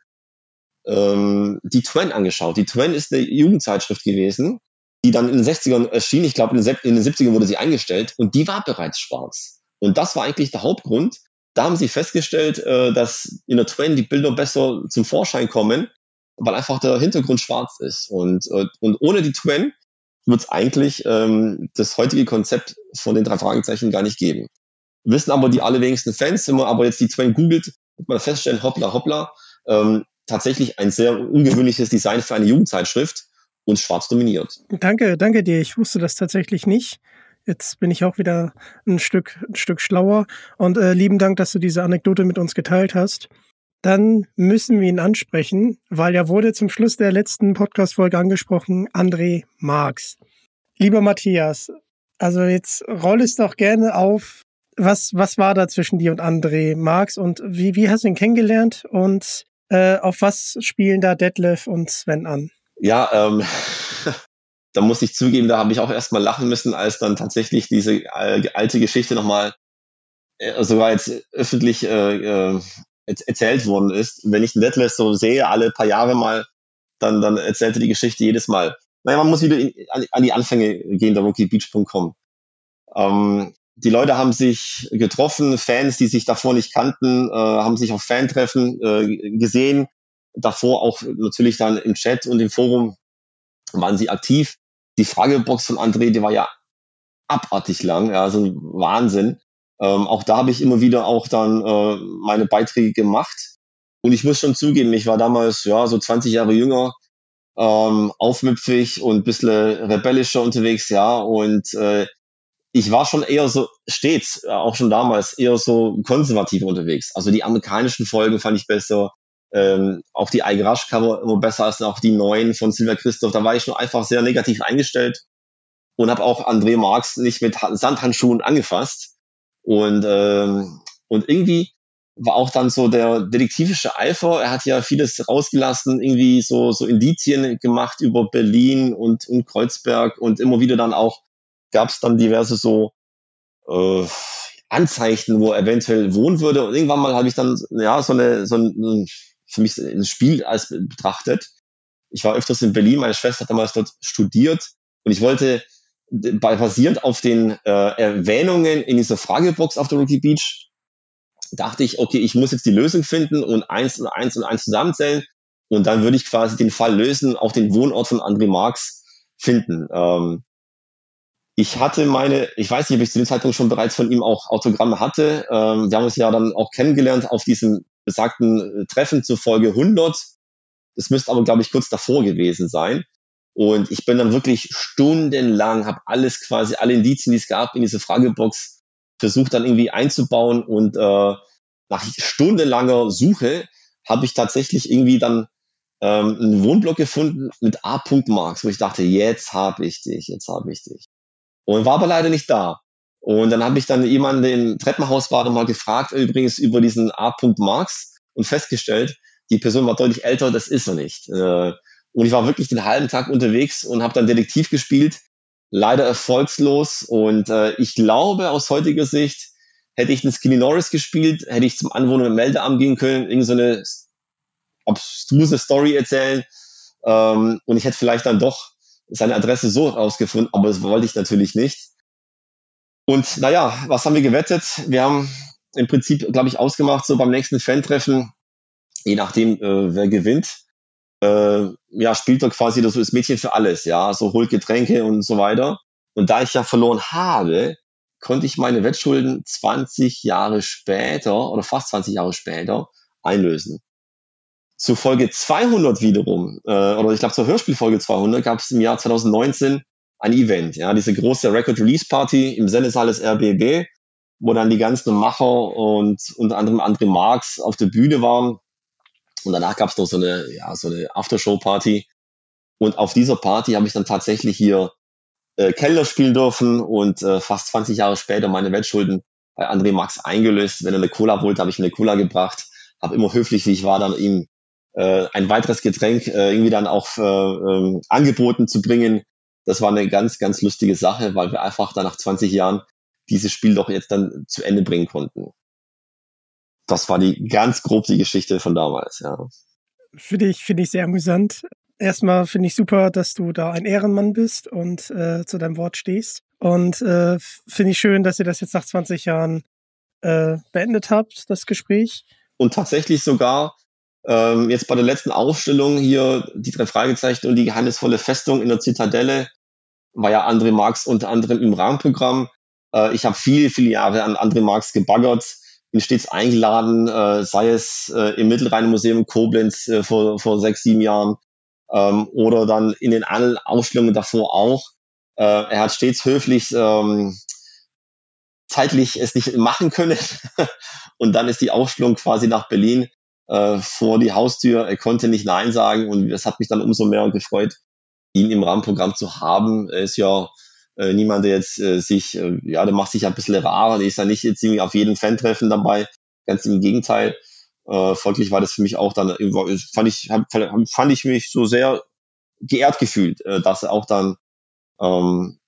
[SPEAKER 4] ähm, die Twen angeschaut. Die Twen ist eine Jugendzeitschrift gewesen, die dann in den 60ern erschien. Ich glaube, in den 70ern wurde sie eingestellt und die war bereits schwarz. Und das war eigentlich der Hauptgrund. Da haben sie festgestellt, äh, dass in der Twen die Bilder besser zum Vorschein kommen, weil einfach der Hintergrund schwarz ist. Und, äh, und ohne die Twen wird es eigentlich ähm, das heutige Konzept von den drei Fragezeichen gar nicht geben. Wissen aber die allerwenigsten Fans, wenn man aber jetzt die Twen googelt, wird man feststellen, hoppla, hoppla, ähm, tatsächlich ein sehr ungewöhnliches Design für eine Jugendzeitschrift und schwarz dominiert.
[SPEAKER 3] Danke, danke dir. Ich wusste das tatsächlich nicht. Jetzt bin ich auch wieder ein Stück, ein Stück schlauer. Und äh, lieben Dank, dass du diese Anekdote mit uns geteilt hast. Dann müssen wir ihn ansprechen, weil er wurde zum Schluss der letzten Podcast-Folge angesprochen, André Marx. Lieber Matthias, also jetzt roll es doch gerne auf. Was, was war da zwischen dir und André Marx und wie, wie hast du ihn kennengelernt und äh, auf was spielen da Detlef und Sven an?
[SPEAKER 4] Ja, ähm, da muss ich zugeben, da habe ich auch erstmal lachen müssen, als dann tatsächlich diese äh, alte Geschichte nochmal äh, sogar jetzt öffentlich äh, äh, erzählt worden ist. Wenn ich Detlef so sehe, alle paar Jahre mal, dann, dann erzählt er die Geschichte jedes Mal. Naja, man muss wieder in, an, an, die Anfänge gehen, der rookiebeach.com. Ähm, die Leute haben sich getroffen, Fans, die sich davor nicht kannten, äh, haben sich auf Fantreffen äh, gesehen. Davor auch natürlich dann im Chat und im Forum waren sie aktiv. Die Fragebox von André, die war ja abartig lang, ja, so ein Wahnsinn. Ähm, auch da habe ich immer wieder auch dann äh, meine Beiträge gemacht. Und ich muss schon zugeben, ich war damals ja so 20 Jahre jünger, ähm, aufmüpfig und ein bisschen rebellischer unterwegs, ja. Und äh, ich war schon eher so stets, äh, auch schon damals, eher so konservativ unterwegs. Also die amerikanischen Folgen fand ich besser. Ähm, auch die Eigerasch-Cover immer besser als auch die neuen von Silver Christoph. Da war ich schon einfach sehr negativ eingestellt und habe auch André Marx nicht mit Sandhandschuhen angefasst. Und, ähm, und irgendwie war auch dann so der detektivische Eifer. Er hat ja vieles rausgelassen, irgendwie so, so Indizien gemacht über Berlin und, und Kreuzberg und immer wieder dann auch gab es dann diverse so äh, Anzeichen, wo er eventuell wohnen würde. Und irgendwann mal habe ich dann ja so eine so ein, für mich ein Spiel als betrachtet. Ich war öfters in Berlin, meine Schwester hat damals dort studiert und ich wollte basierend auf den äh, Erwähnungen in dieser Fragebox auf der Rookie Beach dachte ich, okay, ich muss jetzt die Lösung finden und eins und eins und eins zusammenzählen und dann würde ich quasi den Fall lösen, auch den Wohnort von André Marx finden. Ähm, ich hatte meine, ich weiß nicht, ob ich zu dem Zeitpunkt schon bereits von ihm auch Autogramme hatte. Ähm, wir haben uns ja dann auch kennengelernt auf diesem besagten äh, Treffen zur Folge 100. Das müsste aber, glaube ich, kurz davor gewesen sein. Und ich bin dann wirklich stundenlang, habe alles quasi, alle Indizien, die es gab, in diese Fragebox versucht dann irgendwie einzubauen und äh, nach stundenlanger Suche habe ich tatsächlich irgendwie dann ähm, einen Wohnblock gefunden mit A. Marx, wo ich dachte, jetzt habe ich dich, jetzt habe ich dich. Und war aber leider nicht da. Und dann habe ich dann jemanden, im Treppenhaus war, nochmal gefragt, übrigens über diesen A. Marx und festgestellt, die Person war deutlich älter, das ist er nicht. Äh, und ich war wirklich den halben Tag unterwegs und habe dann Detektiv gespielt, leider erfolgslos. Und äh, ich glaube, aus heutiger Sicht, hätte ich einen Skinny Norris gespielt, hätte ich zum Anwohner im Meldeamt gehen können, irgendeine so abstruse Story erzählen. Ähm, und ich hätte vielleicht dann doch seine Adresse so rausgefunden, aber das wollte ich natürlich nicht. Und naja, was haben wir gewettet? Wir haben im Prinzip, glaube ich, ausgemacht, so beim nächsten Fan-Treffen, je nachdem, äh, wer gewinnt, äh, ja, spielt er quasi das, das Mädchen für alles, ja, so holt Getränke und so weiter. Und da ich ja verloren habe, konnte ich meine Wettschulden 20 Jahre später oder fast 20 Jahre später einlösen. Zu Folge 200 wiederum, äh, oder ich glaube zur Hörspielfolge 200, gab es im Jahr 2019 ein Event, ja, diese große Record Release Party im Sendesaal des RBB, wo dann die ganzen Macher und unter anderem André Marx auf der Bühne waren. Und danach gab es noch so eine, ja, so eine Aftershow-Party. Und auf dieser Party habe ich dann tatsächlich hier äh, Kellner spielen dürfen und äh, fast 20 Jahre später meine Wettschulden bei André Max eingelöst. Wenn er eine Cola wollte, habe ich eine Cola gebracht. Habe immer höflich, wie ich war, dann ihm äh, ein weiteres Getränk äh, irgendwie dann auch äh, ähm, angeboten zu bringen. Das war eine ganz, ganz lustige Sache, weil wir einfach dann nach 20 Jahren dieses Spiel doch jetzt dann zu Ende bringen konnten. Das war die ganz grob die Geschichte von damals, ja.
[SPEAKER 3] Finde ich, finde ich sehr amüsant. Erstmal finde ich super, dass du da ein Ehrenmann bist und äh, zu deinem Wort stehst. Und äh, finde ich schön, dass ihr das jetzt nach 20 Jahren äh, beendet habt, das Gespräch.
[SPEAKER 4] Und tatsächlich sogar ähm, jetzt bei der letzten Aufstellung hier die drei Fragezeichen und die geheimnisvolle Festung in der Zitadelle war ja André Marx unter anderem im Rahmenprogramm. Äh, ich habe viele, viele Jahre an André Marx gebaggert, bin stets eingeladen, äh, sei es äh, im Mittelrhein-Museum Koblenz äh, vor, vor sechs, sieben Jahren ähm, oder dann in den allen Ausstellungen davor auch. Äh, er hat stets höflich ähm, zeitlich es nicht machen können und dann ist die Ausstellung quasi nach Berlin äh, vor die Haustür. Er konnte nicht Nein sagen und das hat mich dann umso mehr gefreut, ihn im Rahmenprogramm zu haben. Er ist ja äh, niemand, der jetzt äh, sich, äh, ja, der macht sich ein bisschen rar, der ist ja nicht jetzt irgendwie auf jedem Fan-Treffen dabei, ganz im Gegenteil. Äh, folglich war das für mich auch dann, fand ich, hab, fand ich mich so sehr geehrt gefühlt, äh, dass er auch dann ähm,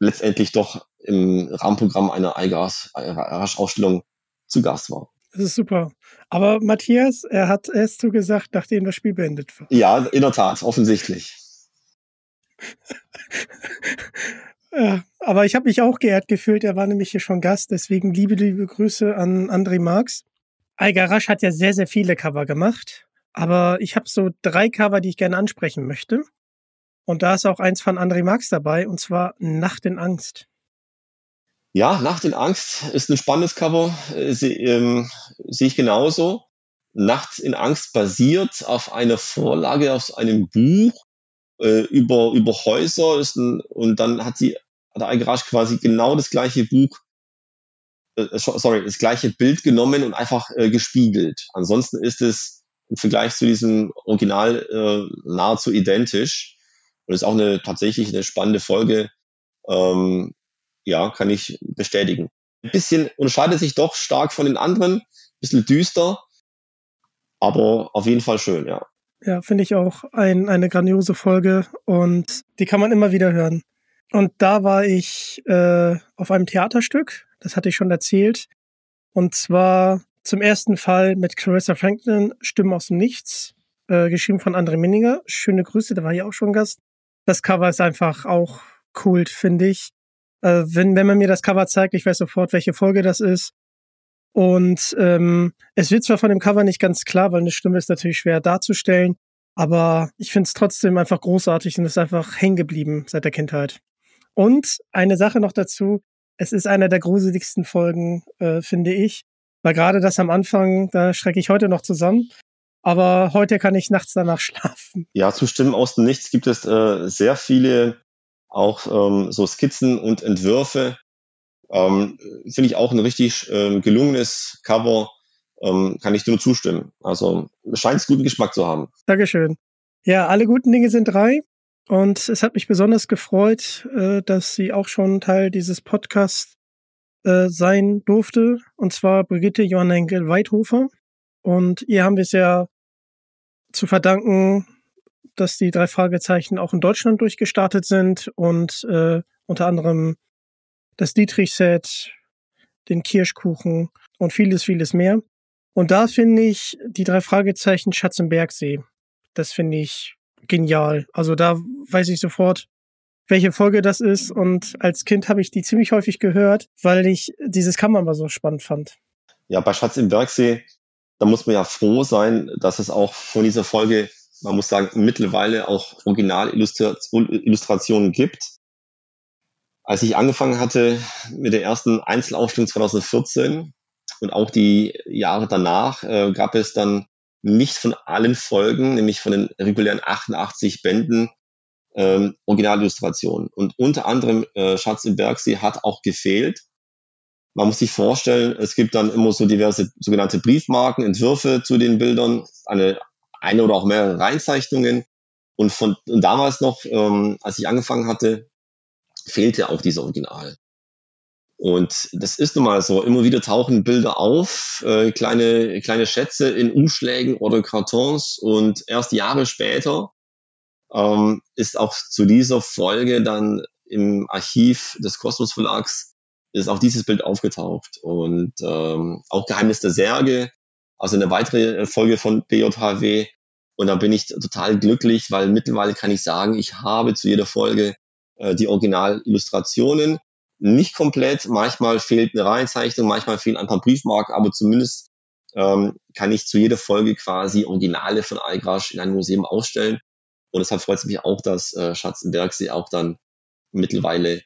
[SPEAKER 4] letztendlich doch im Rahmenprogramm einer Eigas-Ausstellung zu Gast war.
[SPEAKER 3] Das ist super. Aber Matthias, er hat es zugesagt, nachdem das Spiel beendet war.
[SPEAKER 4] Ja, in der Tat, offensichtlich.
[SPEAKER 3] ja, aber ich habe mich auch geehrt gefühlt. Er war nämlich hier schon Gast. Deswegen liebe, liebe Grüße an André Marx. Eiger Rasch hat ja sehr, sehr viele Cover gemacht. Aber ich habe so drei Cover, die ich gerne ansprechen möchte. Und da ist auch eins von André Marx dabei, und zwar Nacht in Angst.
[SPEAKER 4] Ja, Nacht in Angst ist ein spannendes Cover, äh, sehe ähm, seh ich genauso. Nacht in Angst basiert auf einer Vorlage aus einem Buch äh, über, über Häuser ist ein, und dann hat die hat der iGarage quasi genau das gleiche Buch, äh, äh sorry, das gleiche Bild genommen und einfach äh, gespiegelt. Ansonsten ist es im Vergleich zu diesem Original äh, nahezu identisch und ist auch eine tatsächlich eine spannende Folge. Ähm, ja, kann ich bestätigen. Ein bisschen unterscheidet sich doch stark von den anderen, ein bisschen düster, aber auf jeden Fall schön, ja.
[SPEAKER 3] Ja, finde ich auch ein, eine grandiose Folge und die kann man immer wieder hören. Und da war ich äh, auf einem Theaterstück, das hatte ich schon erzählt. Und zwar zum ersten Fall mit Clarissa Franklin, Stimmen aus dem Nichts, äh, geschrieben von André Minninger. Schöne Grüße, da war ich auch schon Gast. Das Cover ist einfach auch Kult, finde ich. Äh, wenn, wenn man mir das Cover zeigt, ich weiß sofort, welche Folge das ist. Und ähm, es wird zwar von dem Cover nicht ganz klar, weil eine Stimme ist natürlich schwer darzustellen, aber ich finde es trotzdem einfach großartig und ist einfach hängen geblieben seit der Kindheit. Und eine Sache noch dazu, es ist einer der gruseligsten Folgen, äh, finde ich. Weil gerade das am Anfang, da schrecke ich heute noch zusammen. Aber heute kann ich nachts danach schlafen.
[SPEAKER 4] Ja, zu Stimmen aus dem Nichts gibt es äh, sehr viele auch ähm, so Skizzen und Entwürfe. Ähm, Finde ich auch ein richtig ähm, gelungenes Cover. ähm, kann ich dir nur zustimmen. Also scheint es guten Geschmack zu haben.
[SPEAKER 3] Dankeschön. Ja, alle guten Dinge sind drei. Und es hat mich besonders gefreut, äh, dass sie auch schon Teil dieses Podcasts äh, sein durfte. Und zwar Brigitte Johanna Henkel-Weidhofer. Und ihr haben wir es ja zu verdanken, dass die drei Fragezeichen auch in Deutschland durchgestartet sind und äh, unter anderem das Dietrich-Set, den Kirschkuchen und vieles, vieles mehr. Und da finde ich die drei Fragezeichen Schatz im Bergsee. Das finde ich genial. Also da weiß ich sofort, welche Folge das ist. Und als Kind habe ich die ziemlich häufig gehört, weil ich dieses Kammer mal so spannend fand.
[SPEAKER 4] Ja, bei Schatz im Bergsee, da muss man ja froh sein, dass es auch von dieser Folge, man muss sagen, mittlerweile auch Originalillustrationen gibt. Als ich angefangen hatte mit der ersten Einzelausstellung 2014 und auch die Jahre danach, äh, gab es dann nicht von allen Folgen, nämlich von den regulären 88 Bänden, ähm, Originalillustrationen. Und unter anderem äh, Schatz im Bergsee hat auch gefehlt. Man muss sich vorstellen, es gibt dann immer so diverse sogenannte Briefmarken, Entwürfe zu den Bildern, eine, eine oder auch mehrere Reinzeichnungen. Und von und damals noch, ähm, als ich angefangen hatte, fehlte auch dieser Original. Und das ist nun mal so. Immer wieder tauchen Bilder auf, äh, kleine, kleine Schätze in Umschlägen oder Kartons. Und erst Jahre später ähm, ist auch zu dieser Folge dann im Archiv des Kosmos Verlags ist auch dieses Bild aufgetaucht. Und ähm, auch Geheimnis der Särge, also eine weitere Folge von BJHW. Und da bin ich total glücklich, weil mittlerweile kann ich sagen, ich habe zu jeder Folge äh, die Originalillustrationen nicht komplett. Manchmal fehlt eine Reihenzeichnung, manchmal fehlen ein paar Briefmarken, aber zumindest ähm, kann ich zu jeder Folge quasi Originale von Algrasch in einem Museum ausstellen. Und deshalb freut es mich auch, dass äh, Schatzenbergsee auch dann mittlerweile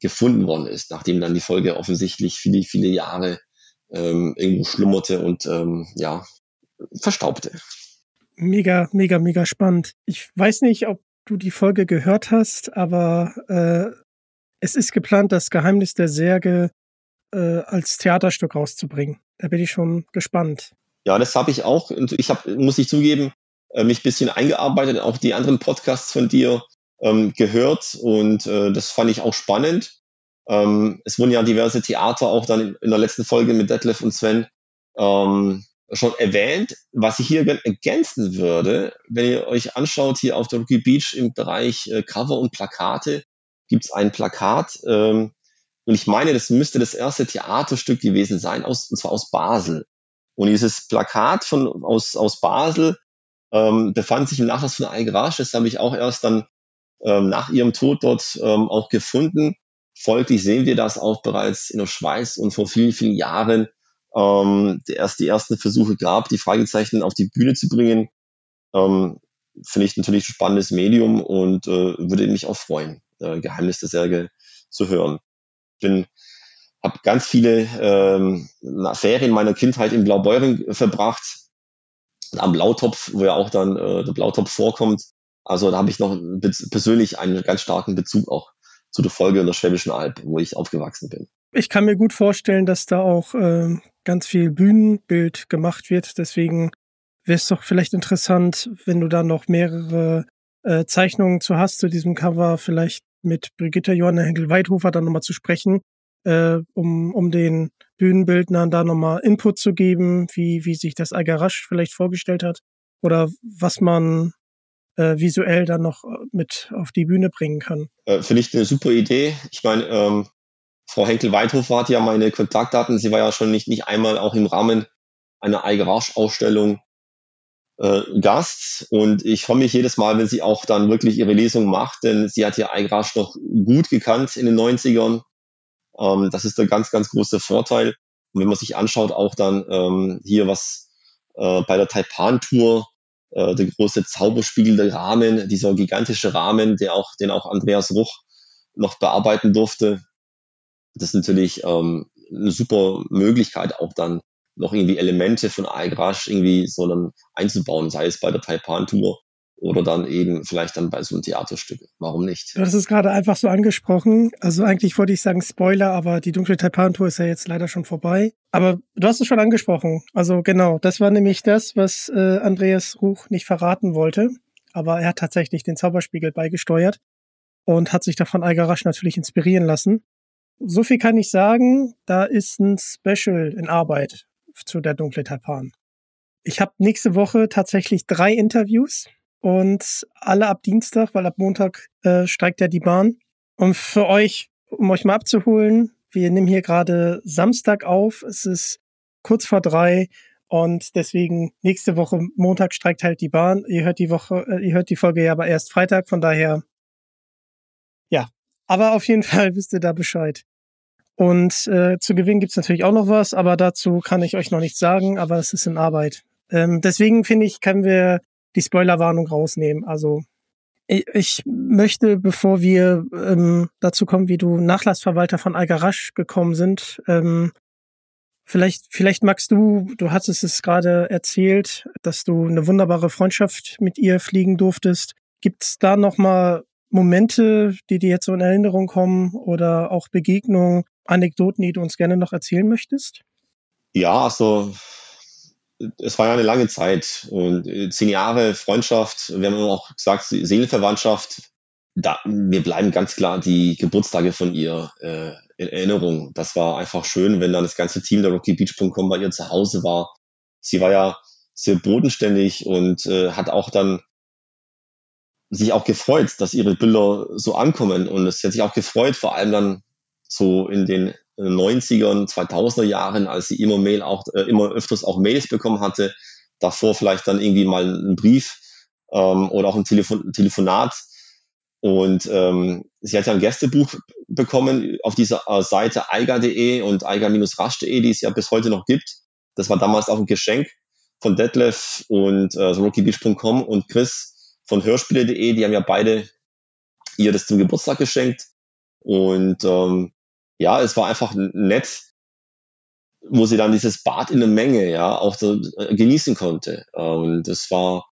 [SPEAKER 4] gefunden worden ist, nachdem dann die Folge offensichtlich viele, viele Jahre ähm, irgendwo schlummerte und ähm, ja, verstaubte.
[SPEAKER 3] Mega, mega, mega spannend. Ich weiß nicht, ob du die Folge gehört hast, aber äh, es ist geplant, das Geheimnis der Särge äh, als Theaterstück rauszubringen. Da bin ich schon gespannt.
[SPEAKER 4] Ja, das habe ich auch. Und ich habe, muss ich zugeben, äh, mich bisschen eingearbeitet, auch die anderen Podcasts von dir ähm, gehört und äh, das fand ich auch spannend. Ähm, es wurden ja diverse Theater auch dann in, der letzten Folge mit Detlef und Sven ähm, schon erwähnt. Was ich hier ergänzen würde, wenn ihr euch anschaut, hier auf der Rookie Beach im Bereich äh, Cover und Plakate, gibt es ein Plakat. Ähm, und ich meine, das müsste das erste Theaterstück gewesen sein, aus, und zwar aus Basel. Und dieses Plakat von, aus, aus Basel ähm, befand sich im Nachlass von Algarasch. Das habe ich auch erst dann ähm, nach ihrem Tod dort ähm, auch gefunden. Folglich sehen wir das auch bereits in der Schweiz und vor vielen, vielen Jahren ähm, erst die ersten Versuche gab, die Fragezeichen auf die Bühne zu bringen. Ähm, Finde ich natürlich ein spannendes Medium und äh, würde mich auch freuen äh, Geheimnis der Särge zu hören. Bin habe ganz viele ähm, Ferien meiner Kindheit in Blaubeuren verbracht, am Blautopf, wo ja auch dann äh, der Blautopf vorkommt. Also da habe ich noch persönlich einen ganz starken Bezug auch zu der Folge in der Schwäbischen Alb, wo ich aufgewachsen bin.
[SPEAKER 3] Ich kann mir gut vorstellen, dass da auch äh, ganz viel Bühnenbild gemacht wird. Deswegen wäre es doch vielleicht interessant, wenn du da noch mehrere äh, Zeichnungen zu hast zu diesem Cover, vielleicht mit Brigitte Johanna Henkel-Weidhofer dann nochmal zu sprechen, äh, um, um den Bühnenbildnern da nochmal Input zu geben, wie, wie sich das Algarasch vielleicht vorgestellt hat oder was man äh, visuell dann noch äh, mit auf die Bühne bringen kann.
[SPEAKER 4] Äh, Finde ich eine super Idee. Ich meine, ähm, Frau Henkel-Weidhofer hat ja meine Kontaktdaten. Sie war ja schon nicht, nicht einmal auch im Rahmen einer Algarasch-Ausstellung äh, Gast und ich freue mich jedes Mal, wenn sie auch dann wirklich ihre Lesung macht, denn sie hat ja Eigrasch noch gut gekannt in den 90ern. Ähm, das ist der ganz, ganz große Vorteil. Und wenn man sich anschaut, auch dann ähm, hier was äh, bei der Taipan-Tour, äh, der große zauberspiegelnde Rahmen, dieser gigantische Rahmen, der auch, den auch Andreas Ruch noch bearbeiten durfte. Das ist natürlich ähm, eine super Möglichkeit, auch dann noch irgendwie Elemente von Aigrash irgendwie so dann einzubauen, sei es bei der Taipan-Tour oder dann eben vielleicht dann bei so einem Theaterstück. Warum nicht?
[SPEAKER 3] Hast es gerade einfach so angesprochen. Also eigentlich wollte ich sagen Spoiler, aber die dunkle Taipan-Tour ist ja jetzt leider schon vorbei. Aber du hast es schon angesprochen. Also genau, das war nämlich das, was äh, Andreas Ruch nicht verraten wollte. Aber er hat tatsächlich den Zauberspiegel beigesteuert und hat sich davon Algarasch natürlich inspirieren lassen. So viel kann ich sagen, da ist ein Special in Arbeit zu der dunkle Taipan. Ich habe nächste Woche tatsächlich drei Interviews und alle ab Dienstag, weil ab Montag äh, streikt ja die Bahn. Und für euch, um euch mal abzuholen, wir nehmen hier gerade Samstag auf. Es ist kurz vor drei und deswegen nächste Woche Montag streikt halt die Bahn. Ihr hört die Woche, äh, ihr hört die Folge ja aber erst Freitag, von daher ja. Aber auf jeden Fall wisst ihr da Bescheid. Und äh, zu gewinnen gibt's natürlich auch noch was, aber dazu kann ich euch noch nichts sagen, aber es ist in Arbeit. Ähm, deswegen finde ich, können wir die Spoilerwarnung rausnehmen. Also ich, möchte, bevor wir ähm, dazu kommen, wie du Nachlassverwalter von Algarasch gekommen sind, ähm, vielleicht, vielleicht magst du, du hattest es gerade erzählt, dass du eine wunderbare Freundschaft mit ihr fliegen durftest. Gibt's da noch mal Momente, die dir jetzt so in Erinnerung kommen oder auch Begegnungen, Anekdoten, die du uns gerne noch erzählen möchtest?
[SPEAKER 4] Ja, also es war ja eine lange Zeit und äh, zehn Jahre Freundschaft, wir haben auch gesagt, Seelenverwandtschaft. Da, mir bleiben ganz klar die Geburtstage von ihr äh, in Erinnerung. Das war einfach schön, wenn dann das ganze Team der RockyBeach.com bei ihr zu Hause war. Sie war ja sehr bodenständig und äh, hat auch dann sich auch gefreut, dass ihre Bilder so ankommen. Und es hat sich auch gefreut, vor allem dann so in den 90ern, 2000er Jahren, als sie immer Mail auch, äh, immer öfters auch Mails bekommen hatte, davor vielleicht dann irgendwie mal einen Brief ähm, oder auch ein Telefon Telefonat. Und ähm, sie hat ja ein Gästebuch bekommen auf dieser äh, Seite eiga.de und eiga-rasch.de, die es ja bis heute noch gibt. Das war damals auch ein Geschenk von Detlef und äh, rockybeach.com und Chris von hörspiele.de, die haben ja beide ihr das zum Geburtstag geschenkt. Und ähm, ja, es war einfach nett, wo sie dann dieses Bad in der Menge ja auch so äh, genießen konnte. Und es war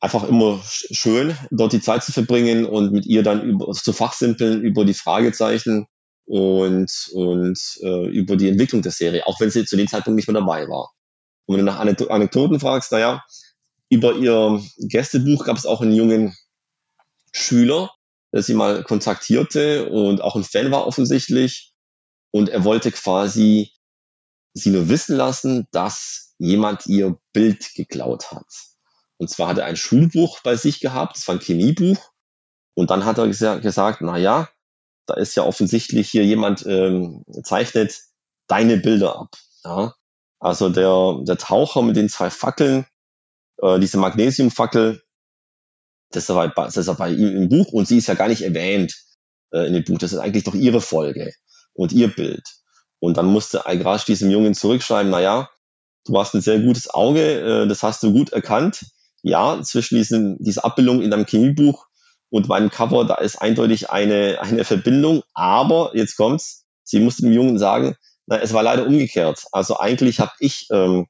[SPEAKER 4] einfach immer schön, dort die Zeit zu verbringen und mit ihr dann über, zu fachsimpeln über die Fragezeichen und, und äh, über die Entwicklung der Serie, auch wenn sie zu dem Zeitpunkt nicht mehr dabei war. Und wenn du nach Anekdoten fragst, naja, über ihr Gästebuch gab es auch einen jungen Schüler, der sie mal kontaktierte und auch ein Fan war offensichtlich und er wollte quasi sie nur wissen lassen, dass jemand ihr Bild geklaut hat. Und zwar hat er ein Schulbuch bei sich gehabt, das war ein Chemiebuch. Und dann hat er gesagt, na ja, da ist ja offensichtlich hier jemand ähm, zeichnet deine Bilder ab. Ja? Also der, der Taucher mit den zwei Fackeln, äh, diese Magnesiumfackel, das ist, bei, das ist bei ihm im Buch und sie ist ja gar nicht erwähnt äh, in dem Buch. Das ist eigentlich doch ihre Folge und ihr Bild. Und dann musste Algrasch diesem Jungen zurückschreiben, na ja, du hast ein sehr gutes Auge, äh, das hast du gut erkannt. Ja, zwischen diesen, dieser Abbildung in deinem Chemiebuch und meinem Cover, da ist eindeutig eine, eine Verbindung. Aber jetzt kommt's, sie musste dem Jungen sagen, na, es war leider umgekehrt. Also eigentlich habe ich ähm,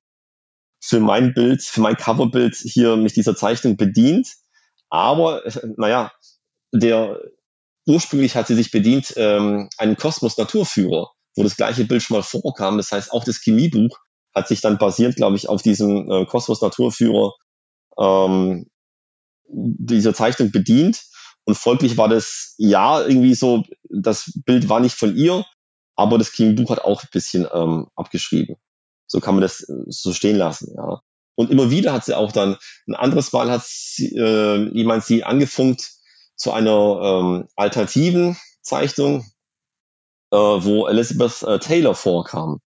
[SPEAKER 4] für mein Bild, für mein Coverbild hier mich dieser Zeichnung bedient. Aber, naja, der ursprünglich hat sie sich bedient ähm, einen Kosmos Naturführer, wo das gleiche Bild schon mal vorkam. Das heißt, auch das Chemiebuch hat sich dann basierend, glaube ich, auf diesem äh, Kosmos Naturführer ähm, dieser Zeichnung bedient. Und folglich war das ja irgendwie so, das Bild war nicht von ihr, aber das Chemiebuch hat auch ein bisschen ähm, abgeschrieben. So kann man das äh, so stehen lassen, ja. Und immer wieder hat sie auch dann, ein anderes Mal hat sie, äh, jemand sie angefunkt, zu einer ähm, alternativen Zeichnung, äh, wo Elizabeth äh, Taylor vorkam.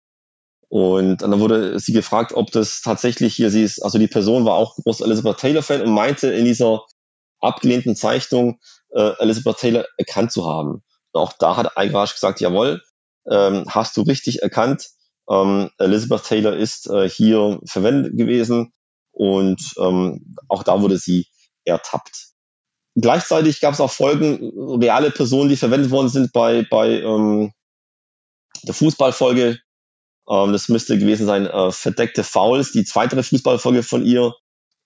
[SPEAKER 4] Und dann wurde sie gefragt, ob das tatsächlich hier sie ist, also die Person war auch groß Elizabeth Taylor-Fan und meinte in dieser abgelehnten Zeichnung äh, Elizabeth Taylor erkannt zu haben. Und auch da hat Eigrasch gesagt, jawohl, ähm, hast du richtig erkannt. Ähm, Elizabeth Taylor ist äh, hier verwendet gewesen und ähm, auch da wurde sie ertappt. Gleichzeitig gab es auch Folgen, reale Personen, die verwendet worden sind bei, bei ähm, der Fußballfolge. Ähm, das müsste gewesen sein, äh, verdeckte Fouls, die zweite Fußballfolge von ihr,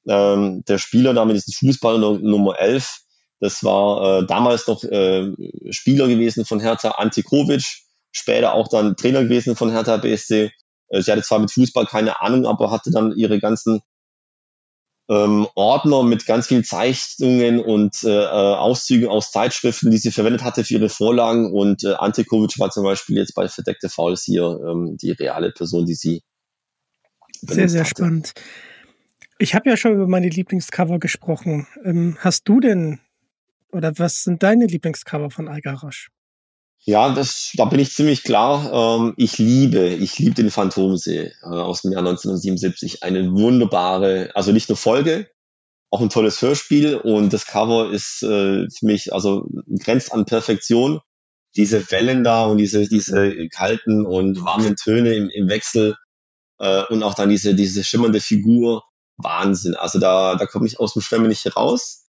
[SPEAKER 4] Ähm, der Spieler da mit diesem Fußball Nummer 11, das war äh, damals noch äh, Spieler gewesen von Hertha Antikovic, später auch dann Trainer gewesen von Hertha BSC. Äh, sie hatte zwar mit Fußball keine Ahnung, aber hatte dann ihre ganzen ähm, Ordner mit ganz vielen Zeichnungen und äh, äh, Auszügen aus Zeitschriften, die sie verwendet hatte für ihre Vorlagen. Und äh, Ante Kovic war zum Beispiel jetzt bei Verdeckte Fouls hier ähm, die reale Person, die sie
[SPEAKER 3] Sehr, sehr hatte. spannend. Ich habe ja schon über meine Lieblingscover gesprochen. Ähm, hast du denn, oder was sind deine Lieblingscover von Algarasch?
[SPEAKER 4] Ja, das, da bin ich ziemlich klar. Ähm, ich liebe, ich liebe den Phantomsee äh, aus dem Jahr 1977. Eine wunderbare, also nicht nur Folge, auch ein tolles Hörspiel und das Cover ist äh, für mich, also grenzt an Perfektion. Diese Wellen da und diese, diese kalten und warmen Töne im, im Wechsel äh, und auch dann diese, diese schimmernde Figur. Wahnsinn. Also da, da komme ich aus dem Schwemme nicht raus.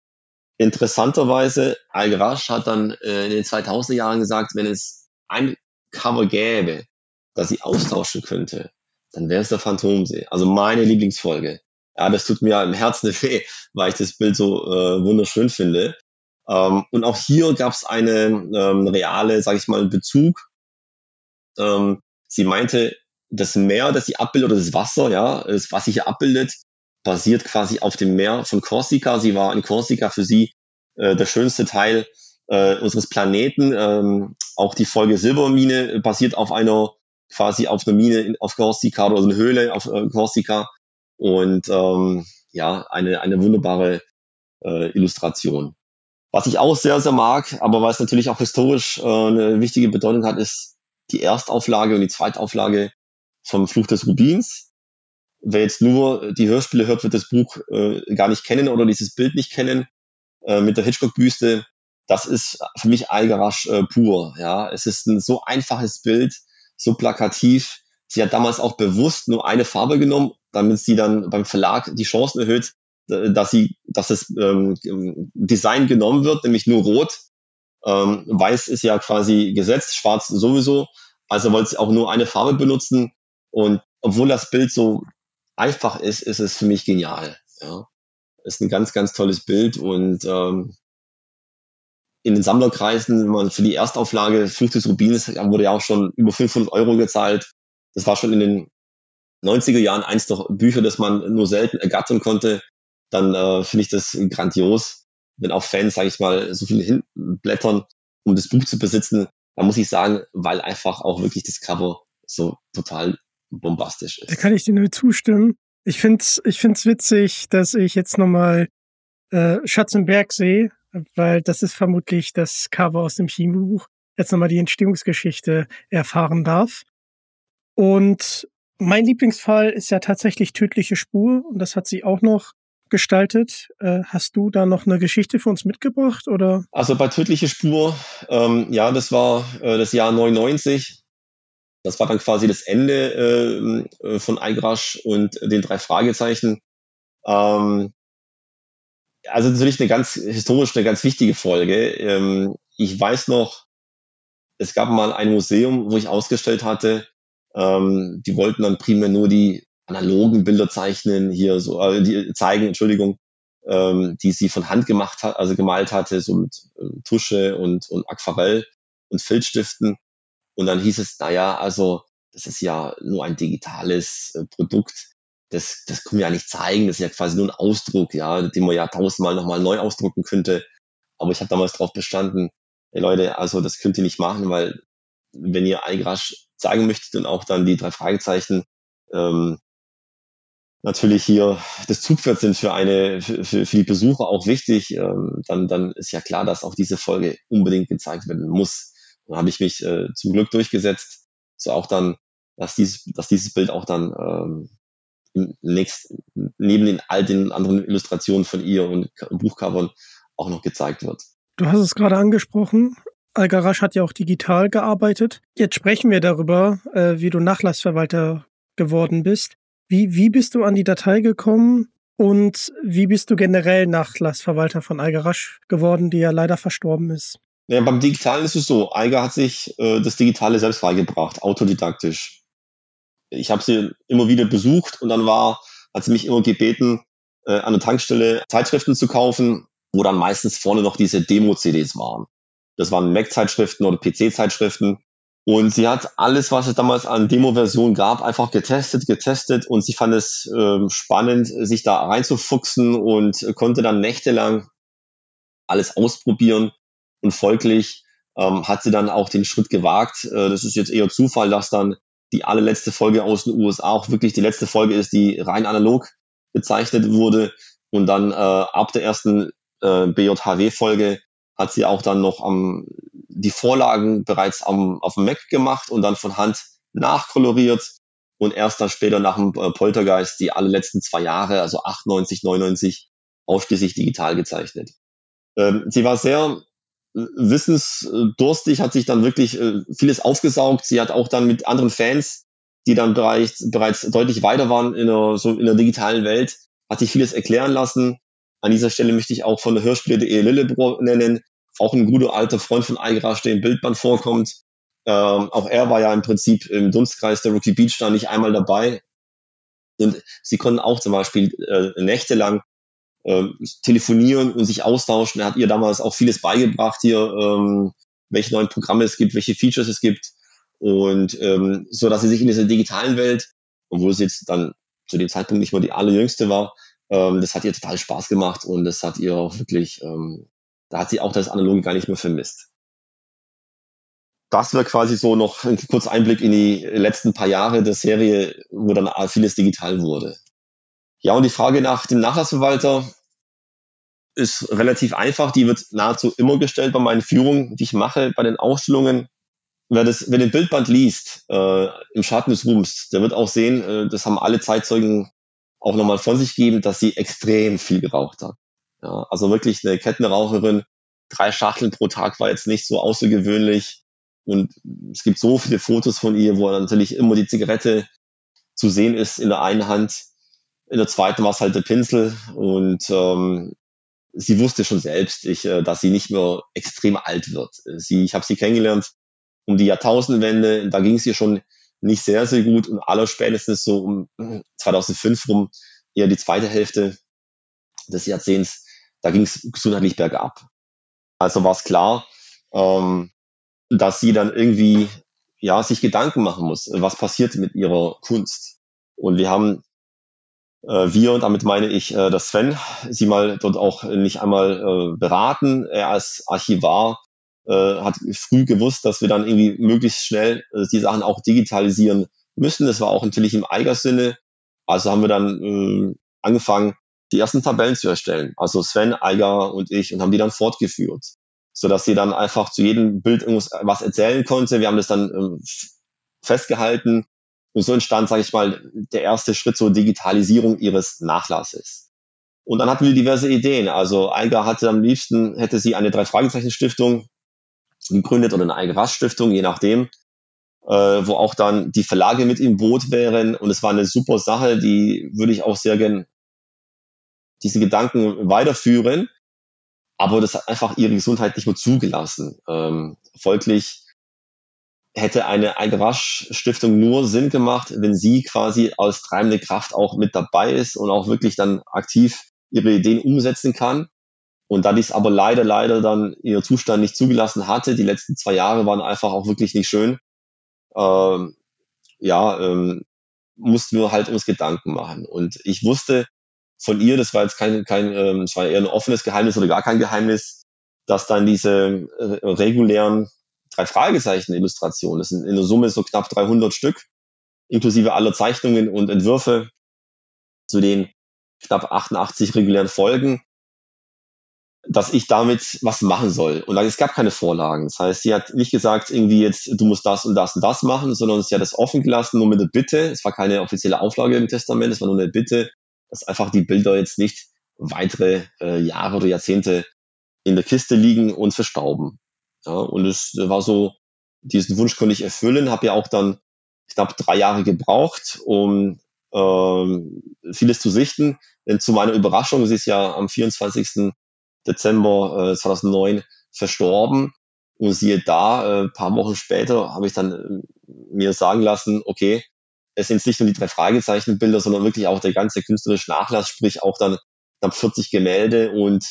[SPEAKER 4] Interessanterweise, Al-Garasch hat dann äh, in den 2000er Jahren gesagt, wenn es ein Cover gäbe, das sie austauschen könnte, dann wäre es der Phantomsee. Also meine Lieblingsfolge. Ja, das tut mir im Herzen weh, weil ich das Bild so äh, wunderschön finde. Ähm, und auch hier gab es eine ähm, reale, sage ich mal, Bezug. Ähm, sie meinte, das Meer, das sie abbildet, oder das Wasser, ja, das, was sie hier abbildet, basiert quasi auf dem Meer von Korsika. Sie war in Korsika für sie äh, der schönste Teil äh, unseres Planeten. Ähm, auch die Folge Silbermine basiert auf einer quasi auf einer Mine in, auf Korsika oder also eine Höhle auf äh, Korsika. Und ähm, ja, eine, eine wunderbare äh, Illustration. Was ich auch sehr, sehr mag, aber was natürlich auch historisch äh, eine wichtige Bedeutung hat, ist die Erstauflage und die Zweitauflage vom Fluch des Rubins wer jetzt nur die Hörspiele hört, wird das Buch äh, gar nicht kennen oder dieses Bild nicht kennen äh, mit der Hitchcock-Büste. Das ist für mich Algarasch äh, pur. Ja, es ist ein so einfaches Bild, so plakativ. Sie hat damals auch bewusst nur eine Farbe genommen, damit sie dann beim Verlag die Chancen erhöht, dass sie, dass das ähm, Design genommen wird, nämlich nur Rot. Ähm, Weiß ist ja quasi gesetzt, Schwarz sowieso. Also wollte sie auch nur eine Farbe benutzen. Und obwohl das Bild so einfach ist, ist es für mich genial. Ja. Ist ein ganz, ganz tolles Bild und ähm, in den Sammlerkreisen, wenn man für die Erstauflage Fluch des Rubins wurde ja auch schon über 500 Euro gezahlt. Das war schon in den 90er Jahren eins der Bücher, das man nur selten ergattern konnte. Dann äh, finde ich das grandios, wenn auch Fans, sage ich mal, so viel hinblättern, um das Buch zu besitzen. Da muss ich sagen, weil einfach auch wirklich das Cover so total bombastisch ist.
[SPEAKER 3] Da kann ich dir nur zustimmen. Ich finde es ich find's witzig, dass ich jetzt nochmal äh, Schatz im Berg sehe, weil das ist vermutlich das Cover aus dem Chemiebuch. Jetzt nochmal die Entstehungsgeschichte erfahren darf. Und mein Lieblingsfall ist ja tatsächlich Tödliche Spur und das hat sie auch noch gestaltet. Äh, hast du da noch eine Geschichte für uns mitgebracht oder?
[SPEAKER 4] Also bei Tödliche Spur, ähm, ja, das war äh, das Jahr 99. Das war dann quasi das Ende äh, von Eigrasch und den drei Fragezeichen. Ähm, also natürlich eine ganz historisch eine ganz wichtige Folge. Ähm, ich weiß noch, es gab mal ein Museum, wo ich ausgestellt hatte. Ähm, die wollten dann primär nur die analogen Bilder zeichnen, hier so äh, die zeigen, Entschuldigung, ähm, die sie von Hand gemacht hat, also gemalt hatte, so mit äh, Tusche und, und Aquarell und Filzstiften. Und dann hieß es, naja, also das ist ja nur ein digitales äh, Produkt. Das, das können wir ja nicht zeigen. Das ist ja quasi nur ein Ausdruck, ja, den man ja tausendmal nochmal neu ausdrucken könnte. Aber ich habe damals darauf bestanden, hey Leute, also das könnt ihr nicht machen, weil wenn ihr Eigrasch zeigen möchtet und auch dann die drei Fragezeichen ähm, natürlich hier das Zugpferd sind für eine für, für die Besucher auch wichtig, ähm, dann dann ist ja klar, dass auch diese Folge unbedingt gezeigt werden muss. Dann habe ich mich äh, zum Glück durchgesetzt, so auch dann, dass dieses, dass dieses Bild auch dann ähm, nächst, neben den all den anderen Illustrationen von ihr und Buchcovern auch noch gezeigt wird.
[SPEAKER 3] Du hast es gerade angesprochen. Algarasch hat ja auch digital gearbeitet. Jetzt sprechen wir darüber, äh, wie du Nachlassverwalter geworden bist. Wie, wie bist du an die Datei gekommen und wie bist du generell Nachlassverwalter von Algarasch geworden, die ja leider verstorben ist?
[SPEAKER 4] Ja, beim Digitalen ist es so, Eiger hat sich äh, das Digitale selbst beigebracht, autodidaktisch. Ich habe sie immer wieder besucht und dann war, hat sie mich immer gebeten, äh, an der Tankstelle Zeitschriften zu kaufen, wo dann meistens vorne noch diese Demo-CDs waren. Das waren Mac-Zeitschriften oder PC-Zeitschriften. Und sie hat alles, was es damals an Demo-Versionen gab, einfach getestet, getestet und sie fand es äh, spannend, sich da reinzufuchsen und konnte dann nächtelang alles ausprobieren und folglich ähm, hat sie dann auch den Schritt gewagt. Äh, das ist jetzt eher Zufall, dass dann die allerletzte Folge aus den USA auch wirklich die letzte Folge ist, die rein analog bezeichnet wurde. Und dann äh, ab der ersten äh, BJHW-Folge hat sie auch dann noch am die Vorlagen bereits am, auf dem Mac gemacht und dann von Hand nachkoloriert und erst dann später nach dem äh, Poltergeist die alle letzten zwei Jahre, also 98, 99, ausschließlich digital gezeichnet. Ähm, sie war sehr wissensdurstig, hat sich dann wirklich äh, vieles aufgesaugt. Sie hat auch dann mit anderen Fans, die dann bereits, bereits deutlich weiter waren in der, so in der digitalen Welt, hat sich vieles erklären lassen. An dieser Stelle möchte ich auch von der Hörspiele.de Lillebro nennen, auch ein guter alter Freund von Eigerasch, der im Bildband vorkommt. Ähm, auch er war ja im Prinzip im Dunstkreis der Rookie Beach da nicht einmal dabei. Und sie konnten auch zum Beispiel äh, nächtelang äh, telefonieren und sich austauschen. Er hat ihr damals auch vieles beigebracht hier, ähm, welche neuen Programme es gibt, welche Features es gibt. Und ähm, so dass sie sich in dieser digitalen Welt, obwohl sie jetzt dann zu dem Zeitpunkt nicht mehr die allerjüngste war, ähm, das hat ihr total Spaß gemacht und das hat ihr auch wirklich ähm, da hat sie auch das Analoge gar nicht mehr vermisst. Das wäre quasi so noch ein kurzer Einblick in die letzten paar Jahre der Serie, wo dann vieles digital wurde. Ja, und die Frage nach dem Nachlassverwalter ist relativ einfach. Die wird nahezu immer gestellt bei meinen Führungen, die ich mache, bei den Ausstellungen. Wer, das, wer den Bildband liest, äh, im Schatten des Ruhms, der wird auch sehen, äh, das haben alle Zeitzeugen auch nochmal von sich gegeben, dass sie extrem viel geraucht hat. Ja, also wirklich eine Kettenraucherin. Drei Schachteln pro Tag war jetzt nicht so außergewöhnlich. Und es gibt so viele Fotos von ihr, wo natürlich immer die Zigarette zu sehen ist in der einen Hand. In der zweiten war es halt der Pinsel. Und ähm, sie wusste schon selbst, ich, äh, dass sie nicht mehr extrem alt wird. Sie, ich habe sie kennengelernt um die Jahrtausendwende. Da ging es ihr schon nicht sehr, sehr gut. Und allerspätestens so um 2005 rum, eher die zweite Hälfte des Jahrzehnts, da ging es gesundheitlich bergab. Also war es klar, ähm, dass sie dann irgendwie ja sich Gedanken machen muss, was passiert mit ihrer Kunst. Und wir haben äh, wir, und damit meine ich äh, das Sven, sie mal dort auch nicht einmal äh, beraten. Er als Archivar äh, hat früh gewusst, dass wir dann irgendwie möglichst schnell äh, die Sachen auch digitalisieren müssen. Das war auch natürlich im Eiger-Sinne. Also haben wir dann äh, angefangen, die ersten Tabellen zu erstellen. Also Sven, Eiger und ich und haben die dann fortgeführt, so dass sie dann einfach zu jedem Bild irgendwas was erzählen konnte. Wir haben das dann festgehalten und so entstand, sage ich mal, der erste Schritt zur Digitalisierung ihres Nachlasses. Und dann hatten wir diverse Ideen. Also Eiger hatte am liebsten, hätte sie eine Drei-Fragezeichen-Stiftung gegründet oder eine Eiger-Rasch-Stiftung, je nachdem, äh, wo auch dann die Verlage mit im Boot wären. Und es war eine super Sache, die würde ich auch sehr gern diese Gedanken weiterführen, aber das hat einfach ihre Gesundheit nicht mehr zugelassen. Ähm, folglich hätte eine Eigerasch-Stiftung nur Sinn gemacht, wenn sie quasi als treibende Kraft auch mit dabei ist und auch wirklich dann aktiv ihre Ideen umsetzen kann. Und da dies aber leider, leider dann ihr Zustand nicht zugelassen hatte, die letzten zwei Jahre waren einfach auch wirklich nicht schön, ähm, ja, ähm, mussten wir halt uns Gedanken machen. Und ich wusste, von ihr, das war jetzt kein, kein ähm, das war eher ein offenes Geheimnis oder gar kein Geheimnis, dass dann diese äh, regulären drei Fragezeichen Illustrationen, das sind in der Summe so knapp 300 Stück, inklusive aller Zeichnungen und Entwürfe zu den knapp 88 regulären Folgen, dass ich damit was machen soll. Und es gab keine Vorlagen. Das heißt, sie hat nicht gesagt, irgendwie jetzt, du musst das und das und das machen, sondern sie hat das offen gelassen, nur mit der Bitte. Es war keine offizielle Auflage im Testament, es war nur eine Bitte, dass einfach die Bilder jetzt nicht weitere äh, Jahre oder Jahrzehnte in der Kiste liegen und verstauben. Ja, und es war so, diesen Wunsch konnte ich erfüllen, habe ja auch dann knapp drei Jahre gebraucht, um ähm, vieles zu sichten. Denn zu meiner Überraschung, sie ist ja am 24. Dezember äh, 2009 verstorben. Und siehe da, äh, paar Wochen später habe ich dann äh, mir sagen lassen, okay, es sind nicht nur die drei Fragezeichenbilder, sondern wirklich auch der ganze künstlerische Nachlass, sprich auch dann knapp 40 Gemälde und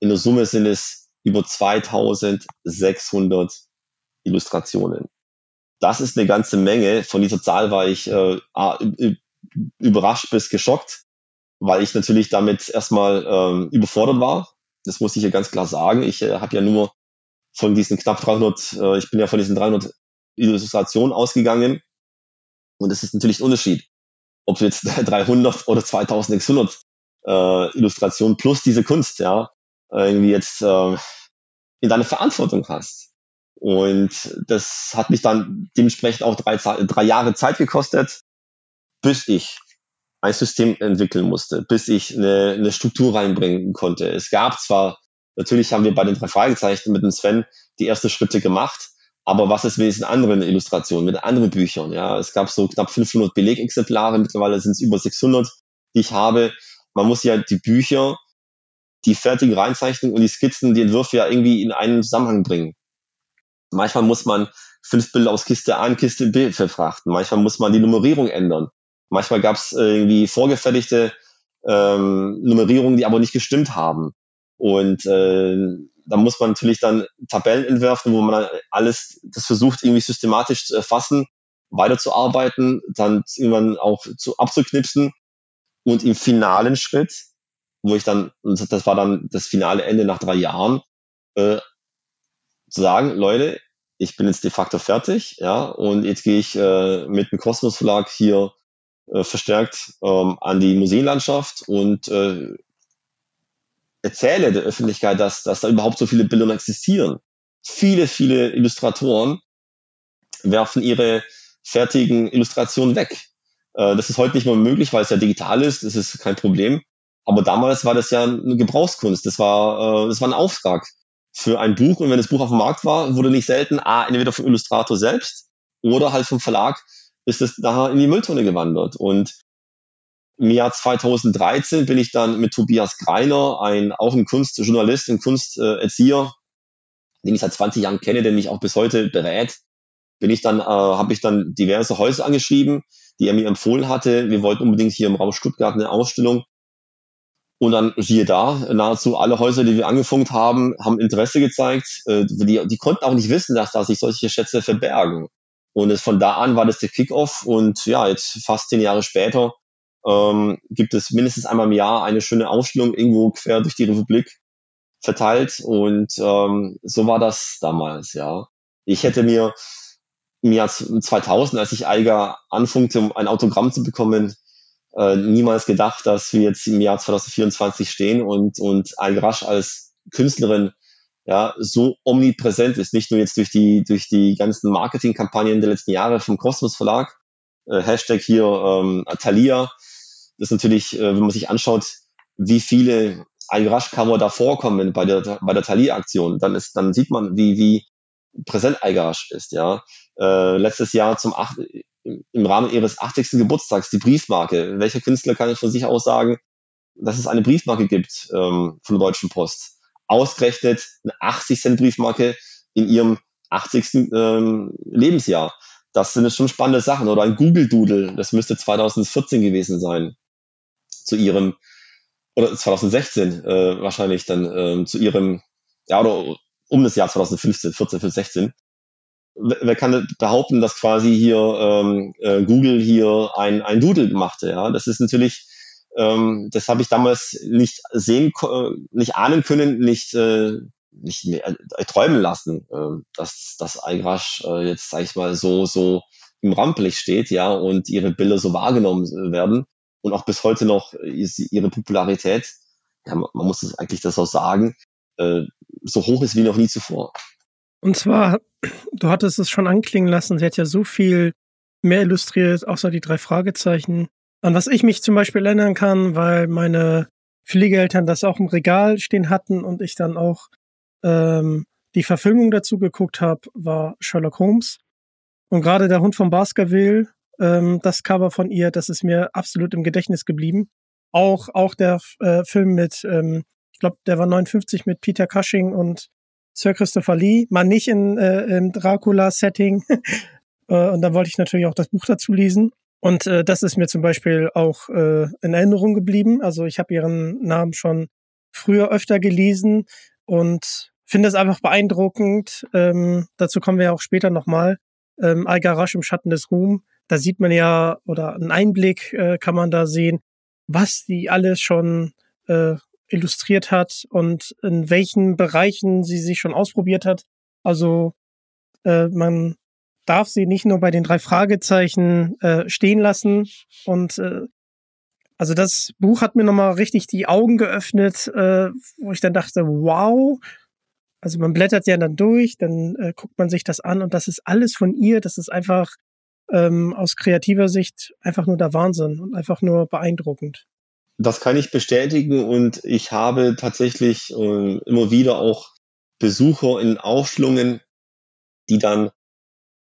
[SPEAKER 4] in der Summe sind es über 2600 Illustrationen. Das ist eine ganze Menge. Von dieser Zahl war ich äh, überrascht bis geschockt, weil ich natürlich damit erstmal ähm, überfordert war. Das muss ich hier ganz klar sagen. Ich äh, habe ja nur von diesen knapp 300, äh, ich bin ja von diesen 300 Illustrationen ausgegangen. Und das ist natürlich ein Unterschied, ob du jetzt 300 oder 2600 äh, Illustrationen plus diese Kunst, ja, irgendwie jetzt äh, in deine Verantwortung hast. Und das hat mich dann dementsprechend auch drei, drei Jahre Zeit gekostet, bis ich ein System entwickeln musste, bis ich eine, eine Struktur reinbringen konnte. Es gab zwar, natürlich haben wir bei den drei Fragezeichen mit dem Sven die ersten Schritte gemacht, aber was ist mit diesen anderen Illustrationen, mit anderen Büchern? Ja, es gab so knapp 500 Belegexemplare, mittlerweile sind es über 600, die ich habe. Man muss ja die Bücher, die fertigen Reinzeichnungen und die Skizzen, die Entwürfe ja irgendwie in einen Zusammenhang bringen. Manchmal muss man fünf Bilder aus Kiste A in Kiste B verfrachten. Manchmal muss man die Nummerierung ändern. Manchmal gab es irgendwie vorgefertigte ähm, Nummerierungen, die aber nicht gestimmt haben. Und äh, da muss man natürlich dann Tabellen entwerfen, wo man alles das versucht, irgendwie systematisch zu erfassen, weiterzuarbeiten, dann irgendwann auch zu, abzuknipsen. Und im finalen Schritt, wo ich dann, das war dann das finale Ende nach drei Jahren, äh, zu sagen, Leute, ich bin jetzt de facto fertig, ja, und jetzt gehe ich äh, mit dem Kosmos Verlag hier äh, verstärkt ähm, an die Museenlandschaft und äh, erzähle der Öffentlichkeit, dass, dass da überhaupt so viele Bilder existieren. Viele, viele Illustratoren werfen ihre fertigen Illustrationen weg. Äh, das ist heute nicht mehr möglich, weil es ja digital ist, das ist kein Problem. Aber damals war das ja eine Gebrauchskunst, das war, äh, das war ein Auftrag für ein Buch und wenn das Buch auf dem Markt war, wurde nicht selten A, entweder vom Illustrator selbst oder halt vom Verlag ist es nachher in die Mülltonne gewandert. Und im Jahr 2013 bin ich dann mit Tobias Greiner, ein, auch ein Kunstjournalist, ein Kunsterzieher, den ich seit 20 Jahren kenne, der mich auch bis heute berät, bin ich dann, äh, habe ich dann diverse Häuser angeschrieben, die er mir empfohlen hatte. Wir wollten unbedingt hier im Raum Stuttgart eine Ausstellung und dann siehe da, nahezu alle Häuser, die wir angefunkt haben, haben Interesse gezeigt. Äh, die, die konnten auch nicht wissen, dass da sich solche Schätze verbergen. Und es, von da an war das der Kickoff. Und ja, jetzt fast zehn Jahre später ähm, gibt es mindestens einmal im Jahr eine schöne Ausstellung irgendwo quer durch die Republik verteilt. Und ähm, so war das damals, ja. Ich hätte mir im Jahr 2000, als ich Eiger anfunkte, um ein Autogramm zu bekommen, äh, niemals gedacht, dass wir jetzt im Jahr 2024 stehen und, und Al-Rasch als Künstlerin ja, so omnipräsent ist, nicht nur jetzt durch die, durch die ganzen Marketingkampagnen der letzten Jahre vom Kosmos Verlag, äh, Hashtag hier ähm, Thalia, das ist natürlich, äh, wenn man sich anschaut, wie viele Al-Rasch-Cover da vorkommen bei der, bei der Thalia-Aktion, dann ist, dann sieht man, wie, wie präsent Al-Rasch ist, ja. Äh, letztes Jahr zum acht, im Rahmen ihres 80. Geburtstags die Briefmarke. Welcher Künstler kann von sich aus sagen, dass es eine Briefmarke gibt ähm, von der Deutschen Post? Ausgerechnet eine 80 Cent Briefmarke in ihrem 80. Ähm, Lebensjahr. Das sind schon spannende Sachen. Oder ein Google Doodle, das müsste 2014 gewesen sein, zu ihrem, oder 2016 äh, wahrscheinlich dann ähm, zu ihrem, ja, oder um das Jahr 2015, 14, 15, 16 wer kann behaupten, dass quasi hier ähm, äh, Google hier ein, ein Doodle machte? Ja, das ist natürlich, ähm, das habe ich damals nicht sehen, nicht ahnen können, nicht äh, nicht mehr äh, träumen lassen, äh, dass dass Eigrasch äh, jetzt sag ich mal so so im Rampenlicht steht, ja, und ihre Bilder so wahrgenommen werden und auch bis heute noch ist ihre Popularität, ja, man, man muss es eigentlich das auch sagen, äh, so hoch ist wie noch nie zuvor.
[SPEAKER 3] Und zwar, du hattest es schon anklingen lassen, sie hat ja so viel mehr illustriert, außer die drei Fragezeichen. An was ich mich zum Beispiel erinnern kann, weil meine Pflegeeltern das auch im Regal stehen hatten und ich dann auch ähm, die Verfilmung dazu geguckt habe, war Sherlock Holmes. Und gerade der Hund von Baskerville, ähm, das Cover von ihr, das ist mir absolut im Gedächtnis geblieben. Auch, auch der äh, Film mit, ähm, ich glaube, der war 59 mit Peter Cushing und Sir Christopher Lee, mal nicht in, äh, im Dracula-Setting. äh, und dann wollte ich natürlich auch das Buch dazu lesen. Und äh, das ist mir zum Beispiel auch äh, in Erinnerung geblieben. Also ich habe ihren Namen schon früher öfter gelesen und finde es einfach beeindruckend. Ähm, dazu kommen wir ja auch später nochmal. Ähm, Algarasch im Schatten des Ruhm. Da sieht man ja, oder einen Einblick äh, kann man da sehen, was die alles schon äh, illustriert hat und in welchen Bereichen sie sich schon ausprobiert hat. Also äh, man darf sie nicht nur bei den drei Fragezeichen äh, stehen lassen. Und äh, also das Buch hat mir nochmal richtig die Augen geöffnet, äh, wo ich dann dachte, wow. Also man blättert ja dann durch, dann äh, guckt man sich das an und das ist alles von ihr. Das ist einfach ähm, aus kreativer Sicht einfach nur der Wahnsinn und einfach nur beeindruckend.
[SPEAKER 4] Das kann ich bestätigen und ich habe tatsächlich äh, immer wieder auch Besucher in Aufschlungen, die dann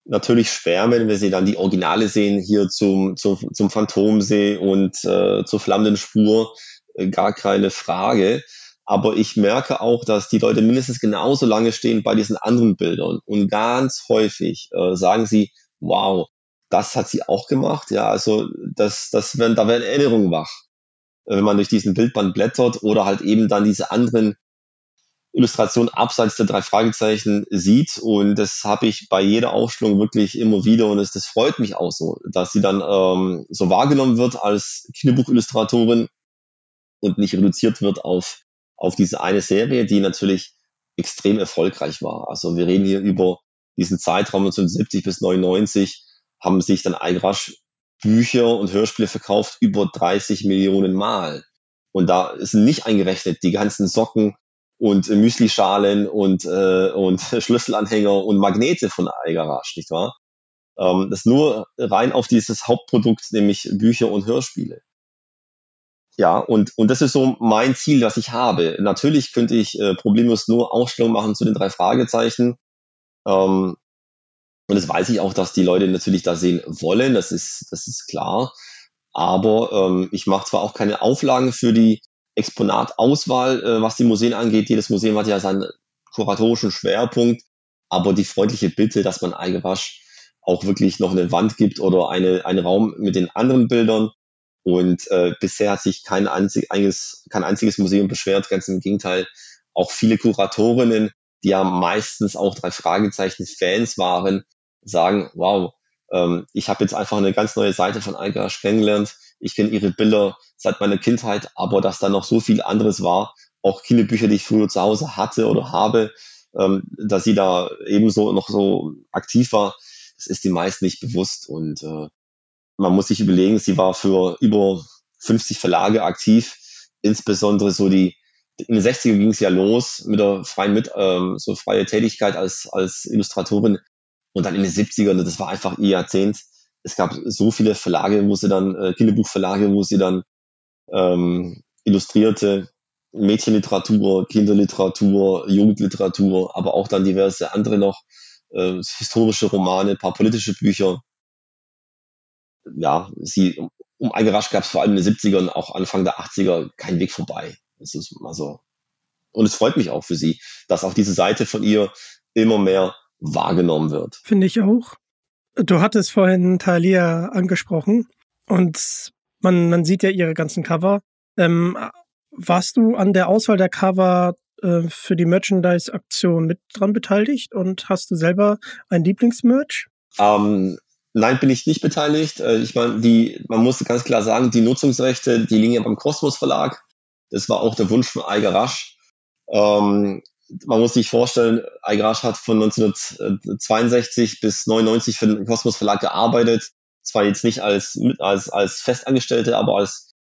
[SPEAKER 4] natürlich schwärmen, wenn sie dann die Originale sehen, hier zum, zum, zum Phantomsee und äh, zur flammenden Spur, äh, gar keine Frage. Aber ich merke auch, dass die Leute mindestens genauso lange stehen bei diesen anderen Bildern. Und ganz häufig äh, sagen sie, wow, das hat sie auch gemacht. Ja, also das, das werden, da werden Erinnerungen wach, wenn man durch diesen Bildband blättert oder halt eben dann diese anderen Illustration abseits der drei Fragezeichen sieht. Und das habe ich bei jeder Aufstellung wirklich immer wieder und es, das freut mich auch so, dass sie dann ähm, so wahrgenommen wird als Kinderbuchillustratorin und nicht reduziert wird auf, auf diese eine Serie, die natürlich extrem erfolgreich war. Also wir reden hier über diesen Zeitraum 1970 bis 99 haben sich dann Eigrasch Bücher und Hörspiele verkauft über 30 Millionen Mal. Und da sind nicht eingerechnet die ganzen Socken, und Müslischalen und, äh, und Schlüsselanhänger und Magnete von iGarage, nicht wahr? Ähm, das nur rein auf dieses Hauptprodukt, nämlich Bücher und Hörspiele. Ja, und, und das ist so mein Ziel, was ich habe. Natürlich könnte ich äh, problemlos nur Ausstellungen machen zu den drei Fragezeichen. Ähm, und das weiß ich auch, dass die Leute natürlich da sehen wollen, das ist, das ist klar. Aber ähm, ich mache zwar auch keine Auflagen für die Exponatauswahl, äh, was die Museen angeht. Jedes Museum hat ja seinen kuratorischen Schwerpunkt, aber die freundliche Bitte, dass man Eigewasch auch wirklich noch eine Wand gibt oder eine, einen Raum mit den anderen Bildern. Und äh, bisher hat sich kein, einzig, eines, kein einziges Museum beschwert, ganz im Gegenteil. Auch viele Kuratorinnen, die ja meistens auch drei Fragezeichen Fans waren, sagen, wow, ähm, ich habe jetzt einfach eine ganz neue Seite von Eigewasch kennengelernt ich kenne ihre Bilder seit meiner Kindheit, aber dass da noch so viel anderes war, auch Kinderbücher, die ich früher zu Hause hatte oder habe, ähm, dass sie da ebenso noch so aktiv war, das ist den meisten nicht bewusst. Und äh, man muss sich überlegen, sie war für über 50 Verlage aktiv, insbesondere so die in den 60er ging es ja los mit der freien mit ähm, so freie Tätigkeit als als Illustratorin und dann in den 70ern, das war einfach ihr Jahrzehnt es gab so viele Verlage, wo sie dann, äh, Kinderbuchverlage, wo sie dann ähm, illustrierte Mädchenliteratur, Kinderliteratur, Jugendliteratur, aber auch dann diverse andere noch, äh, historische Romane, paar politische Bücher. Ja, sie, um, um Eingerasch gab es vor allem in den 70ern, auch Anfang der 80er, kein Weg vorbei. Es ist also, und es freut mich auch für sie, dass auch diese Seite von ihr immer mehr wahrgenommen wird.
[SPEAKER 3] Finde ich auch. Du hattest vorhin Thalia angesprochen und man, man sieht ja ihre ganzen Cover. Ähm, warst du an der Auswahl der Cover äh, für die Merchandise-Aktion mit dran beteiligt und hast du selber ein Lieblingsmerch?
[SPEAKER 4] Ähm, nein, bin ich nicht beteiligt. Äh, ich meine, die, man muss ganz klar sagen, die Nutzungsrechte, die liegen ja beim Kosmos Verlag. Das war auch der Wunsch von Eiger Rasch. Ähm, man muss sich vorstellen, Eigrasch hat von 1962 bis 99 für den Kosmos Verlag gearbeitet. Zwar jetzt nicht als, als, als Festangestellte, aber als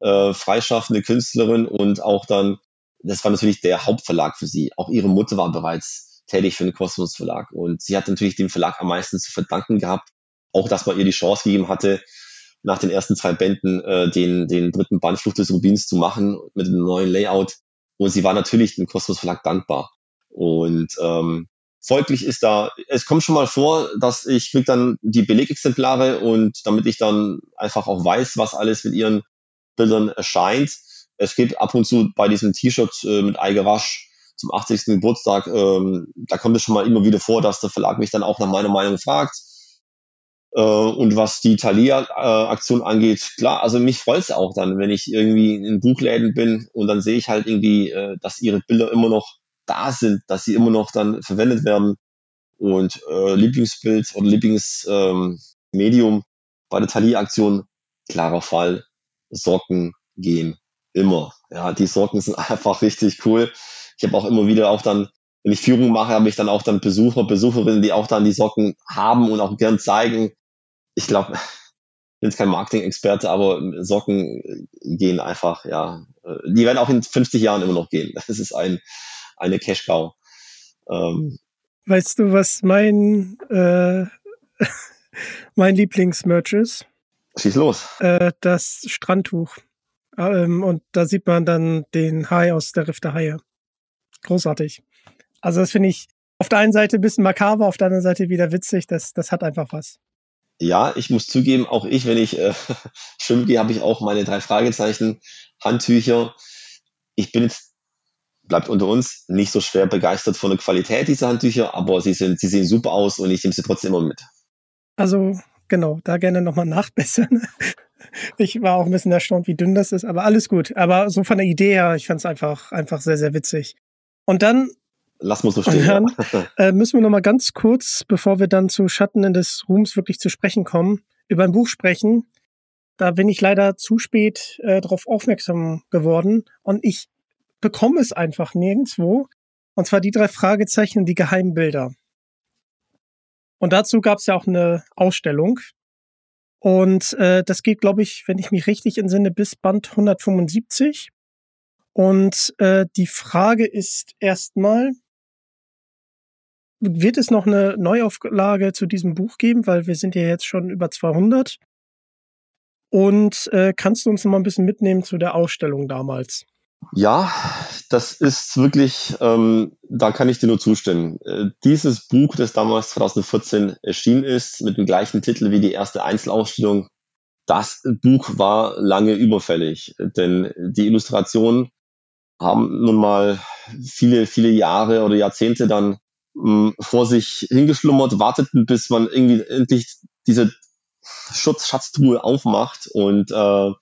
[SPEAKER 4] äh, freischaffende Künstlerin und auch dann, das war natürlich der Hauptverlag für sie. Auch ihre Mutter war bereits tätig für den Kosmos Verlag und sie hat natürlich dem Verlag am meisten zu verdanken gehabt. Auch, dass man ihr die Chance gegeben hatte, nach den ersten zwei Bänden äh, den, den dritten Band Flucht des Rubins zu machen mit einem neuen Layout und sie war natürlich dem Kosmos Verlag dankbar. Und ähm, folglich ist da, es kommt schon mal vor, dass ich krieg dann die Belegexemplare und damit ich dann einfach auch weiß, was alles mit ihren Bildern erscheint. Es gibt ab und zu bei diesem T-Shirt äh, mit Eigewasch zum 80. Geburtstag, ähm, da kommt es schon mal immer wieder vor, dass der Verlag mich dann auch nach meiner Meinung fragt. Äh, und was die Thalia-Aktion angeht, klar, also mich freut es auch dann, wenn ich irgendwie in Buchläden bin und dann sehe ich halt irgendwie, äh, dass ihre Bilder immer noch da sind, dass sie immer noch dann verwendet werden. Und äh, Lieblingsbild oder Lieblingsmedium ähm, bei der Thalia-Aktion, klarer Fall, Socken gehen immer. Ja, die Socken sind einfach richtig cool. Ich habe auch immer wieder auch dann, wenn ich Führung mache, habe ich dann auch dann Besucher, Besucherinnen, die auch dann die Socken haben und auch gern zeigen. Ich glaube, ich bin jetzt kein Marketing-Experte, aber Socken gehen einfach, ja. Die werden auch in 50 Jahren immer noch gehen. Das ist ein, eine Cash-Cow. Ähm,
[SPEAKER 3] weißt du, was mein, äh, mein Lieblingsmerch ist?
[SPEAKER 4] Schieß los.
[SPEAKER 3] Äh, das Strandtuch. Ähm, und da sieht man dann den Hai aus der Riff der Haie. Großartig. Also das finde ich auf der einen Seite ein bisschen makaber, auf der anderen Seite wieder witzig. Das, das hat einfach was.
[SPEAKER 4] Ja, ich muss zugeben, auch ich, wenn ich äh, schwimmen gehe, habe ich auch meine drei Fragezeichen Handtücher. Ich bin jetzt bleibt unter uns nicht so schwer begeistert von der Qualität dieser Handtücher, aber sie sind, sie sehen super aus und ich nehme sie trotzdem immer mit.
[SPEAKER 3] Also genau, da gerne nochmal nachbessern. Ich war auch ein bisschen erstaunt, wie dünn das ist, aber alles gut. Aber so von der Idee her, ich fand es einfach, einfach sehr, sehr witzig. Und dann
[SPEAKER 4] Lass mal so stehen. Dann,
[SPEAKER 3] äh, müssen wir noch mal ganz kurz, bevor wir dann zu Schatten des Ruhms wirklich zu sprechen kommen, über ein Buch sprechen. Da bin ich leider zu spät äh, darauf aufmerksam geworden und ich bekomme es einfach nirgendwo. Und zwar die drei Fragezeichen und die geheimen Bilder. Und dazu gab es ja auch eine Ausstellung. Und äh, das geht, glaube ich, wenn ich mich richtig entsinne, bis Band 175. Und äh, die Frage ist erstmal, wird es noch eine Neuauflage zu diesem Buch geben? Weil wir sind ja jetzt schon über 200. Und äh, kannst du uns noch mal ein bisschen mitnehmen zu der Ausstellung damals?
[SPEAKER 4] Ja, das ist wirklich, ähm, da kann ich dir nur zustimmen. Äh, dieses Buch, das damals 2014 erschienen ist, mit dem gleichen Titel wie die erste Einzelausstellung, das Buch war lange überfällig, denn die Illustrationen haben nun mal viele, viele Jahre oder Jahrzehnte dann mh, vor sich hingeschlummert, warteten, bis man irgendwie endlich diese Schutzschatztruhe aufmacht und äh,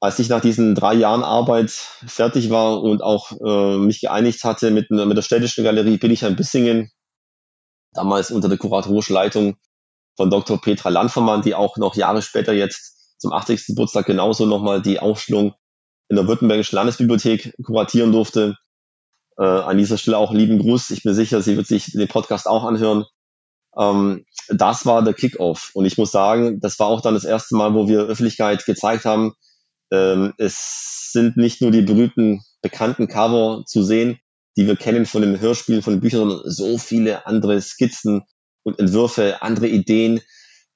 [SPEAKER 4] als ich nach diesen drei Jahren Arbeit fertig war und auch äh, mich geeinigt hatte mit, mit der städtischen Galerie Billigheim Bissingen, damals unter der kuratorischen Leitung von Dr. Petra Landvermann, die auch noch Jahre später jetzt zum 80. Geburtstag genauso nochmal die Aufstellung in der Württembergischen Landesbibliothek kuratieren durfte. Äh, an dieser Stelle auch lieben Gruß. Ich bin sicher, sie wird sich den Podcast auch anhören. Ähm, das war der Kickoff. Und ich muss sagen, das war auch dann das erste Mal, wo wir Öffentlichkeit gezeigt haben, ähm, es sind nicht nur die berühmten, bekannten Cover zu sehen, die wir kennen von den Hörspielen, von den Büchern, sondern so viele andere Skizzen und Entwürfe, andere Ideen,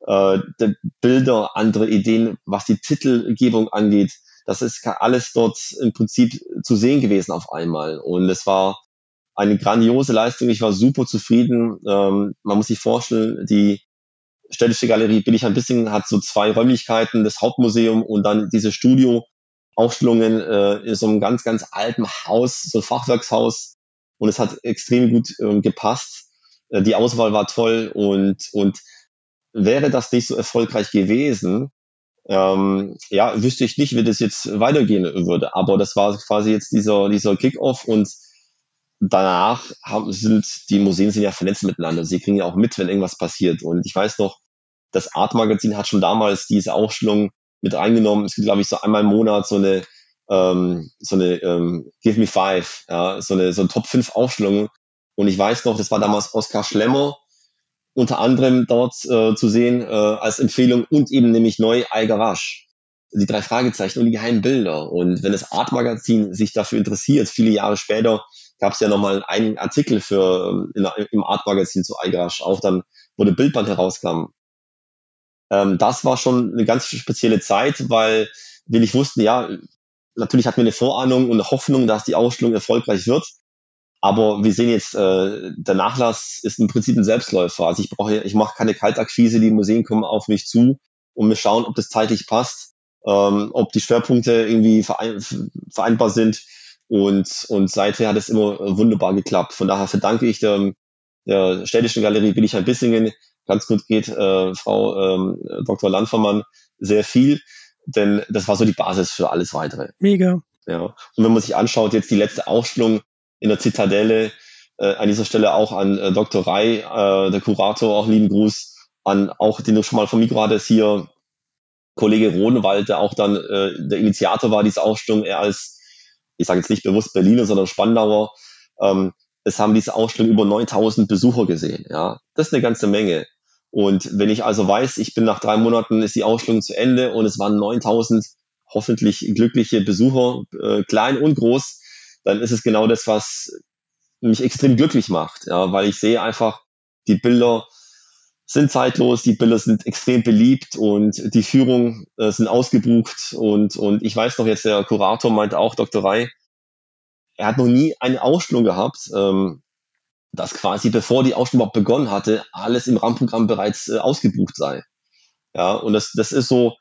[SPEAKER 4] äh, Bilder, andere Ideen, was die Titelgebung angeht. Das ist alles dort im Prinzip zu sehen gewesen auf einmal. Und es war eine grandiose Leistung. Ich war super zufrieden. Ähm, man muss sich vorstellen, die Städtische Galerie Billig-Bissingen hat so zwei Räumlichkeiten, das Hauptmuseum und dann diese Studio-Aufstellungen äh, in so einem ganz, ganz alten Haus, so ein Fachwerkshaus. Und es hat extrem gut ähm, gepasst. Äh, die Auswahl war toll und, und wäre das nicht so erfolgreich gewesen, ähm, ja, wüsste ich nicht, wie das jetzt weitergehen würde. Aber das war quasi jetzt dieser, dieser Kickoff und danach haben, sind die Museen sind ja vernetzt miteinander. Sie kriegen ja auch mit, wenn irgendwas passiert. Und ich weiß noch, das Art Magazin hat schon damals diese Aufstellung mit reingenommen. Es gibt, glaube ich, so einmal im Monat so eine ähm, so eine ähm, Give Me Five, ja, so eine so eine Top 5 Aufstellung. Und ich weiß noch, das war damals Oskar Schlemmer unter anderem dort äh, zu sehen äh, als Empfehlung und eben nämlich neu Algarasch. Die drei Fragezeichen und die geheimen Bilder. Und wenn das Art Magazin sich dafür interessiert, viele Jahre später, gab es ja nochmal einen Artikel für ähm, in, im Art-Magazin zu Eigrasch, auch dann, wo der Bildband herauskam. Ähm, das war schon eine ganz spezielle Zeit, weil wir nicht wussten, ja, natürlich hatten wir eine Vorahnung und eine Hoffnung, dass die Ausstellung erfolgreich wird. Aber wir sehen jetzt, äh, der Nachlass ist im Prinzip ein Selbstläufer. Also ich brauche, ich mache keine Kaltakquise, die Museen kommen auf mich zu und wir schauen, ob das zeitlich passt, ähm, ob die Schwerpunkte irgendwie verein, vereinbar sind. Und, und seither hat es immer wunderbar geklappt. Von daher verdanke ich der, der städtischen Galerie Billigheim-Bissingen ganz gut geht äh, Frau ähm, Dr. Landvermann sehr viel, denn das war so die Basis für alles weitere.
[SPEAKER 3] Mega.
[SPEAKER 4] Ja. Und wenn man sich anschaut, jetzt die letzte Ausstellung in der Zitadelle, äh, an dieser Stelle auch an äh, Dr. Rai, äh, der Kurator, auch lieben Gruß, an auch, den du schon mal von mir gerade hier, Kollege Rodenwald, der auch dann äh, der Initiator war dieser Ausstellung, er als, ich sage jetzt nicht bewusst Berliner, sondern Spandauer, ähm, es haben diese Ausstellung über 9000 Besucher gesehen. Ja, das ist eine ganze Menge. Und wenn ich also weiß, ich bin nach drei Monaten, ist die Ausstellung zu Ende und es waren 9000 hoffentlich glückliche Besucher, äh, klein und groß, dann ist es genau das, was mich extrem glücklich macht, ja, weil ich sehe einfach, die Bilder sind zeitlos, die Bilder sind extrem beliebt und die Führung äh, sind ausgebucht und, und ich weiß noch jetzt, der Kurator meinte auch, Dr. Rai, er hat noch nie eine Ausstellung gehabt, ähm, dass quasi bevor die Ausstellung überhaupt begonnen hatte, alles im Rahmenprogramm bereits äh, ausgebucht sei. Ja, und das, das ist so,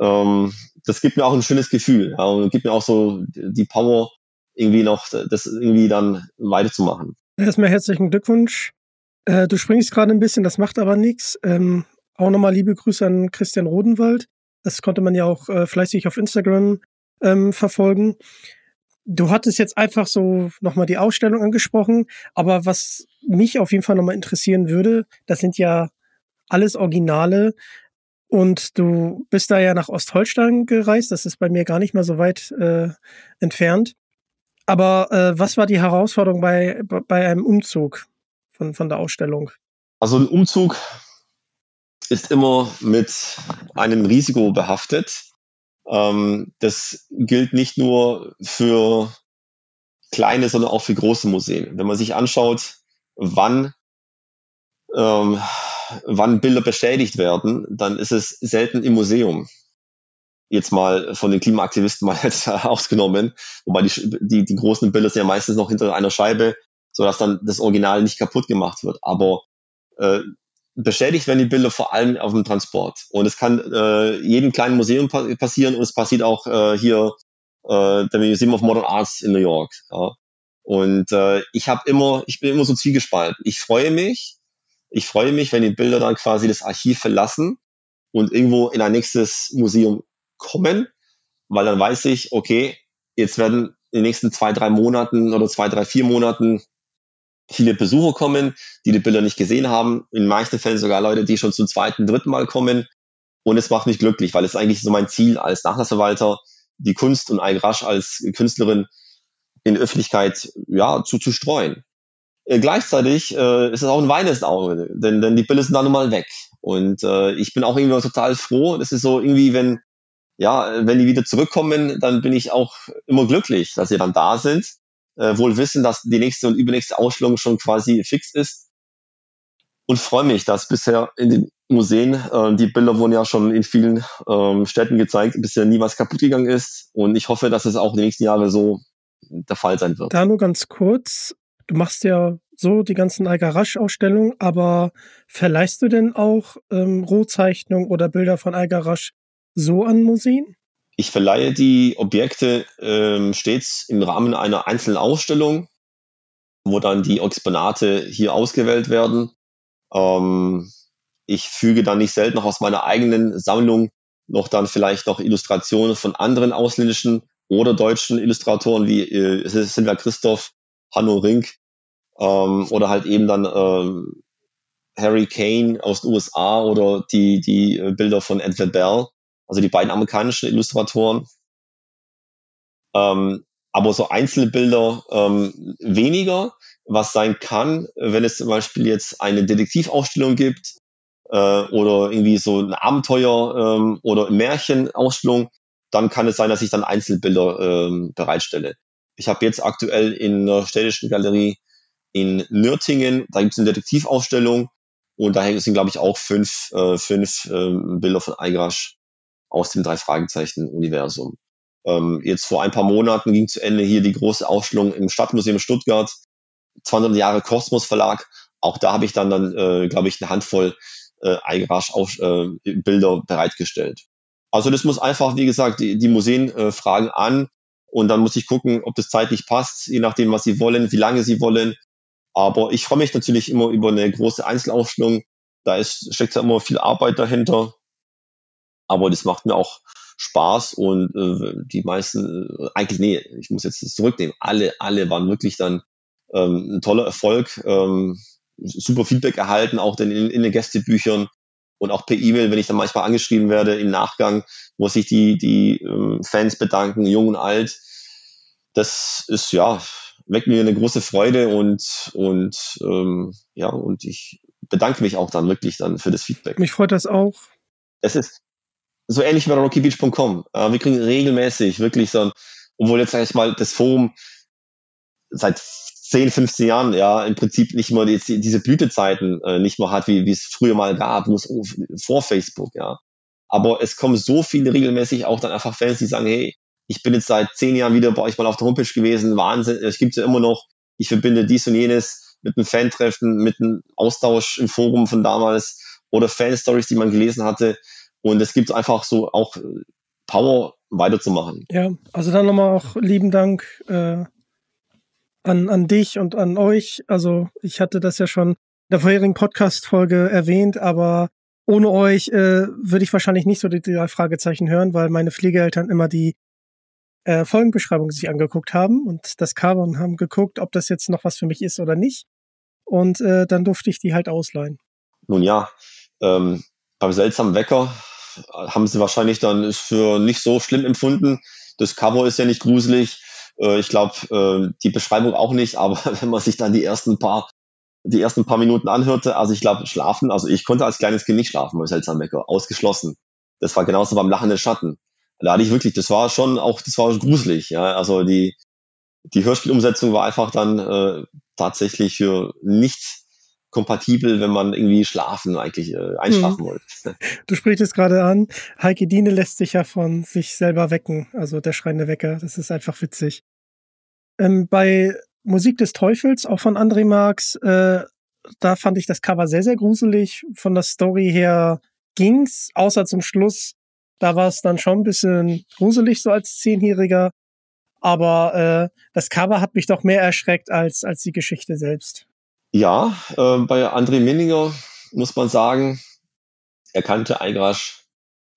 [SPEAKER 4] ähm, das gibt mir auch ein schönes Gefühl ja, und gibt mir auch so die Power, irgendwie noch das irgendwie dann weiterzumachen.
[SPEAKER 3] Erstmal herzlichen Glückwunsch. Äh, du springst gerade ein bisschen, das macht aber nichts. Ähm, auch nochmal liebe Grüße an Christian Rodenwald. Das konnte man ja auch äh, fleißig auf Instagram ähm, verfolgen. Du hattest jetzt einfach so nochmal die Ausstellung angesprochen, aber was mich auf jeden Fall nochmal interessieren würde, das sind ja alles Originale und du bist da ja nach Ostholstein gereist, das ist bei mir gar nicht mal so weit äh, entfernt. Aber äh, was war die Herausforderung bei, bei einem Umzug von, von der Ausstellung?
[SPEAKER 4] Also ein Umzug ist immer mit einem Risiko behaftet. Ähm, das gilt nicht nur für kleine, sondern auch für große Museen. Wenn man sich anschaut, wann, ähm, wann Bilder beschädigt werden, dann ist es selten im Museum jetzt mal von den Klimaaktivisten mal jetzt ausgenommen, wobei die, die, die großen Bilder sind ja meistens noch hinter einer Scheibe, sodass dann das Original nicht kaputt gemacht wird. Aber äh, beschädigt werden die Bilder vor allem auf dem Transport. Und es kann äh, jedem kleinen Museum pa passieren und es passiert auch äh, hier äh, der Museum of Modern Arts in New York. Ja. Und äh, ich habe immer, ich bin immer so zwiegespalten. Ich freue mich, ich freue mich, wenn die Bilder dann quasi das Archiv verlassen und irgendwo in ein nächstes Museum kommen, weil dann weiß ich, okay, jetzt werden in den nächsten zwei, drei Monaten oder zwei, drei, vier Monaten viele Besucher kommen, die die Bilder nicht gesehen haben. In meisten Fällen sogar Leute, die schon zum zweiten, dritten Mal kommen. Und es macht mich glücklich, weil es eigentlich so mein Ziel als Nachlassverwalter, die Kunst und Ayn Rasch als Künstlerin in Öffentlichkeit ja, zu, zu streuen. Äh, gleichzeitig äh, ist es auch ein weines Auge, denn, denn die Bilder sind dann nun mal weg. Und äh, ich bin auch irgendwie total froh. Das ist so irgendwie, wenn, ja, wenn die wieder zurückkommen, dann bin ich auch immer glücklich, dass sie dann da sind. Äh, wohl wissen, dass die nächste und übernächste Ausstellung schon quasi fix ist. Und freue mich, dass bisher in den Museen, äh, die Bilder wurden ja schon in vielen ähm, Städten gezeigt, bisher nie was kaputt gegangen ist. Und ich hoffe, dass es auch in den nächsten Jahren so der Fall sein wird.
[SPEAKER 3] Da nur ganz kurz. Du machst ja so die ganzen Algarasch-Ausstellungen, aber verleihst du denn auch ähm, Rohzeichnungen oder Bilder von Algarasch so an Museen?
[SPEAKER 4] Ich verleihe die Objekte ähm, stets im Rahmen einer einzelnen Ausstellung, wo dann die Exponate hier ausgewählt werden. Ähm, ich füge dann nicht selten noch aus meiner eigenen Sammlung noch dann vielleicht noch Illustrationen von anderen ausländischen oder deutschen Illustratoren wie äh, Silvia Christoph, Hanno Rink ähm, oder halt eben dann ähm, Harry Kane aus den USA oder die, die äh, Bilder von Edward Bell also die beiden amerikanischen Illustratoren. Ähm, aber so einzelne Bilder ähm, weniger, was sein kann, wenn es zum Beispiel jetzt eine Detektivausstellung gibt äh, oder irgendwie so ein Abenteuer ähm, oder Märchenausstellung, dann kann es sein, dass ich dann Einzelbilder ähm, bereitstelle. Ich habe jetzt aktuell in der Städtischen Galerie in Nürtingen, da gibt es eine Detektivausstellung und da sind, glaube ich, auch fünf, äh, fünf äh, Bilder von Eigrasch aus dem Drei-Fragezeichen-Universum. Ähm, jetzt vor ein paar Monaten ging zu Ende hier die große Ausstellung im Stadtmuseum Stuttgart, 200 Jahre Kosmos Verlag. Auch da habe ich dann, dann äh, glaube ich, eine Handvoll äh, Eigarasch äh, bereitgestellt. Also das muss einfach, wie gesagt, die, die Museen äh, fragen an und dann muss ich gucken, ob das zeitlich passt, je nachdem, was sie wollen, wie lange sie wollen. Aber ich freue mich natürlich immer über eine große Einzelausstellung, Da ist, steckt ja immer viel Arbeit dahinter. Aber das macht mir auch Spaß und äh, die meisten, äh, eigentlich, nee, ich muss jetzt das zurücknehmen. Alle, alle waren wirklich dann ähm, ein toller Erfolg, ähm, super Feedback erhalten, auch in, in den Gästebüchern und auch per E-Mail, wenn ich dann manchmal angeschrieben werde im Nachgang, wo sich die, die ähm, Fans bedanken, jung und alt. Das ist ja, weckt mir eine große Freude und, und ähm, ja, und ich bedanke mich auch dann wirklich dann für das Feedback.
[SPEAKER 3] Mich freut das auch.
[SPEAKER 4] Es ist, so ähnlich wie bei rockybeach.com. Äh, wir kriegen regelmäßig wirklich so ein, obwohl jetzt sag ich mal das Forum seit 10, 15 Jahren ja im Prinzip nicht mehr die, diese Blütezeiten äh, nicht mehr hat, wie, es früher mal gab, nur vor Facebook, ja. Aber es kommen so viele regelmäßig auch dann einfach Fans, die sagen, hey, ich bin jetzt seit zehn Jahren wieder bei euch mal auf der Homepage gewesen, Wahnsinn, es gibt ja immer noch, ich verbinde dies und jenes mit einem Fan-Treffen, mit einem Austausch im Forum von damals oder Fan-Stories, die man gelesen hatte. Und es gibt einfach so auch äh, Power weiterzumachen.
[SPEAKER 3] Ja, also dann nochmal auch lieben Dank äh, an, an dich und an euch. Also ich hatte das ja schon in der vorherigen Podcast-Folge erwähnt, aber ohne euch äh, würde ich wahrscheinlich nicht so die drei Fragezeichen hören, weil meine Pflegeeltern immer die äh, Folgenbeschreibung sich angeguckt haben und das Cover und haben geguckt, ob das jetzt noch was für mich ist oder nicht. Und äh, dann durfte ich die halt ausleihen.
[SPEAKER 4] Nun ja, ähm, beim seltsamen Wecker haben sie wahrscheinlich dann für nicht so schlimm empfunden. Das Cover ist ja nicht gruselig. Äh, ich glaube, äh, die Beschreibung auch nicht, aber wenn man sich dann die ersten paar die ersten paar Minuten anhörte, also ich glaube, schlafen, also ich konnte als kleines Kind nicht schlafen bei Seltsam Wecker, ausgeschlossen. Das war genauso beim lachenden Schatten. Da hatte ich wirklich, das war schon auch, das war gruselig, ja. Also die, die Hörspielumsetzung war einfach dann äh, tatsächlich für nichts kompatibel, wenn man irgendwie schlafen, eigentlich äh, einschlafen hm. wollte.
[SPEAKER 3] Du sprichst es gerade an. Heike Diene lässt sich ja von sich selber wecken, also der schreiende Wecker. Das ist einfach witzig. Ähm, bei Musik des Teufels, auch von André Marx, äh, da fand ich das Cover sehr, sehr gruselig. Von der Story her ging's, außer zum Schluss. Da war es dann schon ein bisschen gruselig, so als Zehnjähriger. Aber äh, das Cover hat mich doch mehr erschreckt als, als die Geschichte selbst.
[SPEAKER 4] Ja, äh, bei André Minninger muss man sagen, er kannte Eigrasch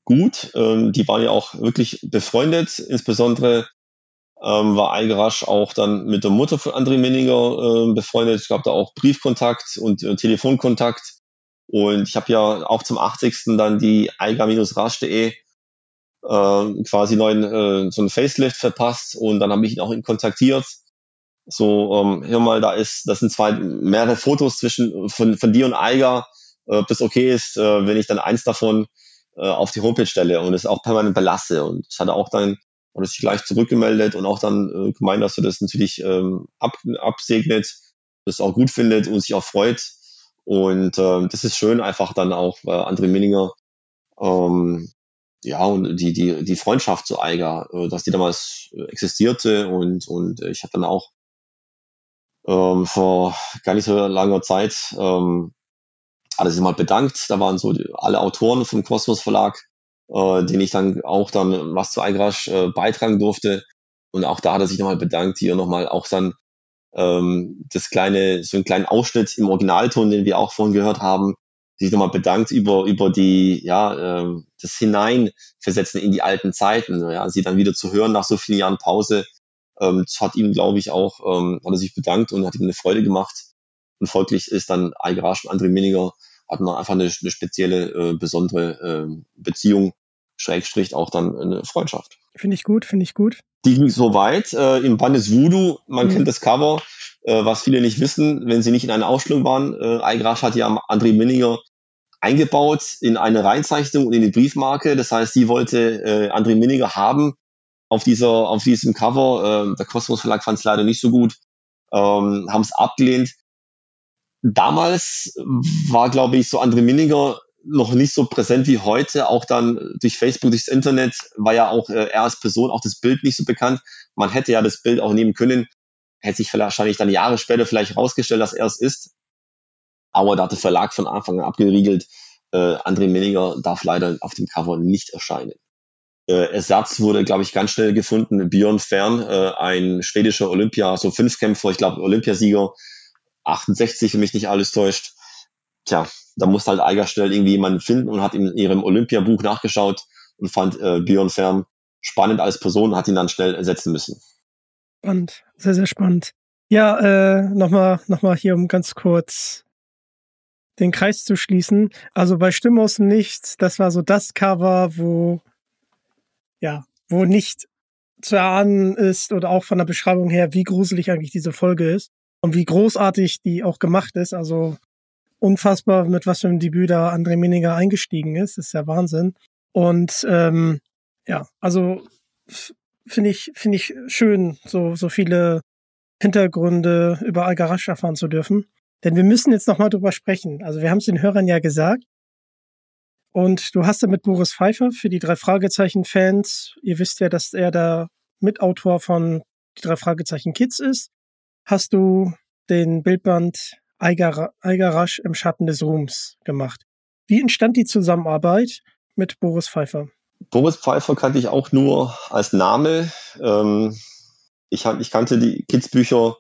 [SPEAKER 4] gut. Ähm, die waren ja auch wirklich befreundet. Insbesondere ähm, war Eigrasch auch dann mit der Mutter von André Minninger äh, befreundet. Es gab da auch Briefkontakt und äh, Telefonkontakt. Und ich habe ja auch zum 80. dann die eiger-rasch.de äh, quasi neuen äh, so ein Facelift verpasst und dann habe ich ihn auch kontaktiert so, ähm, hör mal, da ist, das sind zwei mehrere Fotos zwischen von, von dir und Eiger, äh, ob das okay ist, äh, wenn ich dann eins davon äh, auf die Homepage stelle und es auch permanent belasse. Und das hat auch dann er sich gleich zurückgemeldet und auch dann äh, gemeint, dass er das natürlich ähm, ab, absegnet, das auch gut findet und sich auch freut. Und äh, das ist schön, einfach dann auch äh, André Minninger, ähm, ja, und die, die, die Freundschaft zu Eiger, äh, dass die damals äh, existierte und, und ich habe dann auch ähm, vor gar nicht so langer Zeit ähm, hat er sich mal bedankt. Da waren so die, alle Autoren vom Kosmos Verlag, äh, denen ich dann auch dann was zu Eigrasch äh, beitragen durfte. Und auch da hat er sich nochmal bedankt, hier nochmal auch dann ähm, das kleine, so einen kleinen Ausschnitt im Originalton, den wir auch vorhin gehört haben, sich nochmal bedankt über, über die, ja, äh, das Hineinversetzen in die alten Zeiten, ja, sie dann wieder zu hören nach so vielen Jahren Pause, ähm, das hat ihm, glaube ich, auch, ähm, hat er sich bedankt und hat ihm eine Freude gemacht. Und folglich ist dann Algarasch und André Minninger hatten einfach eine, eine spezielle, äh, besondere äh, Beziehung, Schrägstrich auch dann eine Freundschaft.
[SPEAKER 3] Finde ich gut, finde ich gut.
[SPEAKER 4] Die ging so weit. Äh, Im Band des Voodoo, man mhm. kennt das Cover, äh, was viele nicht wissen, wenn sie nicht in einer Ausstellung waren. Äh, Algarasch hat ja André Minninger eingebaut in eine Reinzeichnung und in die Briefmarke. Das heißt, sie wollte äh, André Minninger haben auf dieser, auf diesem Cover. Äh, der Kosmos Verlag fand es leider nicht so gut, ähm, haben es abgelehnt. Damals war, glaube ich, so André Minninger noch nicht so präsent wie heute. Auch dann durch Facebook, durchs Internet war ja auch äh, er als Person, auch das Bild nicht so bekannt. Man hätte ja das Bild auch nehmen können, hätte sich wahrscheinlich dann Jahre später vielleicht herausgestellt, dass er es ist. Aber da hat der Verlag von Anfang an abgeriegelt, äh, André Minninger darf leider auf dem Cover nicht erscheinen. Äh, Ersatz wurde, glaube ich, ganz schnell gefunden. Björn Fern, äh, ein schwedischer Olympia, so Fünfkämpfer, ich glaube Olympiasieger, 68, wenn mich nicht alles täuscht. tja, da muss halt Eiger schnell irgendwie jemanden finden und hat in ihrem Olympiabuch nachgeschaut und fand äh, Björn Färm spannend als Person, hat ihn dann schnell ersetzen müssen.
[SPEAKER 3] Spannend, sehr, sehr spannend. Ja, äh, nochmal noch mal hier, um ganz kurz den Kreis zu schließen. Also bei Stimme aus dem Nichts, das war so das Cover, wo, ja, wo nicht zu erahnen ist oder auch von der Beschreibung her, wie gruselig eigentlich diese Folge ist und wie großartig die auch gemacht ist. Also unfassbar, mit was für einem Debüt da André Miniger eingestiegen ist. Das ist ja Wahnsinn. Und ähm, ja, also finde ich, finde ich schön, so, so viele Hintergründe über Algarasch erfahren zu dürfen. Denn wir müssen jetzt nochmal drüber sprechen. Also wir haben es den Hörern ja gesagt. Und du hast ja mit Boris Pfeiffer für die drei Fragezeichen-Fans, ihr wisst ja, dass er der Mitautor von die drei Fragezeichen Kids ist, hast du den Bildband Eiger, Eigarasch im Schatten des Ruhms gemacht. Wie entstand die Zusammenarbeit mit Boris Pfeiffer?
[SPEAKER 4] Boris Pfeiffer kannte ich auch nur als Name. Ähm, ich, ich, kannte die Kids-Bücher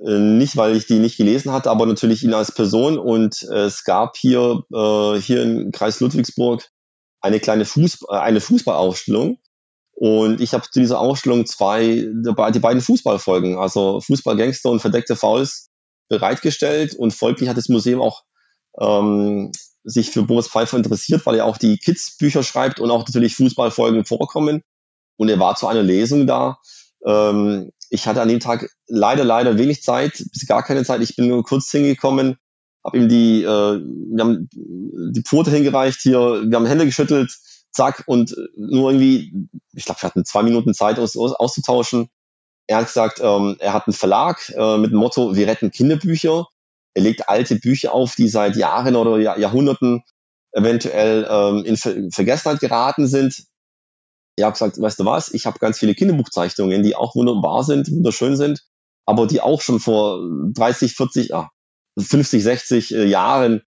[SPEAKER 4] nicht, weil ich die nicht gelesen hatte, aber natürlich ihn als Person. Und äh, es gab hier, äh, hier im Kreis Ludwigsburg eine kleine Fußball, äh, eine Fußballausstellung. Und ich habe zu dieser Ausstellung zwei, die beiden Fußballfolgen, also Fußballgangster und verdeckte Fouls, bereitgestellt. Und folglich hat das Museum auch ähm, sich für Boris Pfeiffer interessiert, weil er auch die Kids-Bücher schreibt und auch natürlich Fußballfolgen vorkommen. Und er war zu einer Lesung da. Ähm, ich hatte an dem Tag leider, leider wenig Zeit, bis gar keine Zeit. Ich bin nur kurz hingekommen, habe ihm die, äh, wir haben die Pfote hingereicht hier, wir haben Hände geschüttelt, zack, und nur irgendwie, ich glaube, wir hatten zwei Minuten Zeit, uns aus, auszutauschen. Er hat gesagt, ähm, er hat einen Verlag äh, mit dem Motto, wir retten Kinderbücher. Er legt alte Bücher auf, die seit Jahren oder Jahr, Jahrhunderten eventuell ähm, in Ver Vergessenheit geraten sind. Ich habe gesagt, weißt du was, ich habe ganz viele Kinderbuchzeichnungen, die auch wunderbar sind, wunderschön sind, aber die auch schon vor 30, 40, ah, 50, 60 äh, Jahren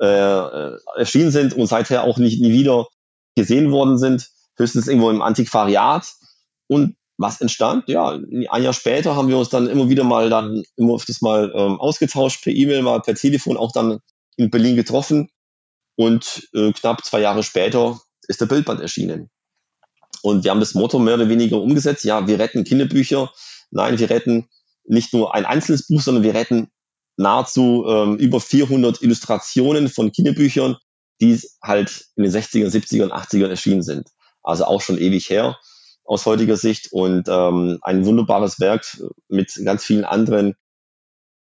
[SPEAKER 4] äh, äh, erschienen sind und seither auch nicht nie wieder gesehen worden sind, höchstens irgendwo im Antiquariat. Und was entstand? Ja, ein Jahr später haben wir uns dann immer wieder mal dann immer öfters mal ähm, ausgetauscht per E-Mail, mal per Telefon, auch dann in Berlin getroffen. Und äh, knapp zwei Jahre später ist der Bildband erschienen. Und wir haben das Motto mehr oder weniger umgesetzt. Ja, wir retten Kinderbücher. Nein, wir retten nicht nur ein einzelnes Buch, sondern wir retten nahezu ähm, über 400 Illustrationen von Kinderbüchern, die halt in den 60er, 70er und 80er erschienen sind. Also auch schon ewig her aus heutiger Sicht und ähm, ein wunderbares Werk mit ganz vielen anderen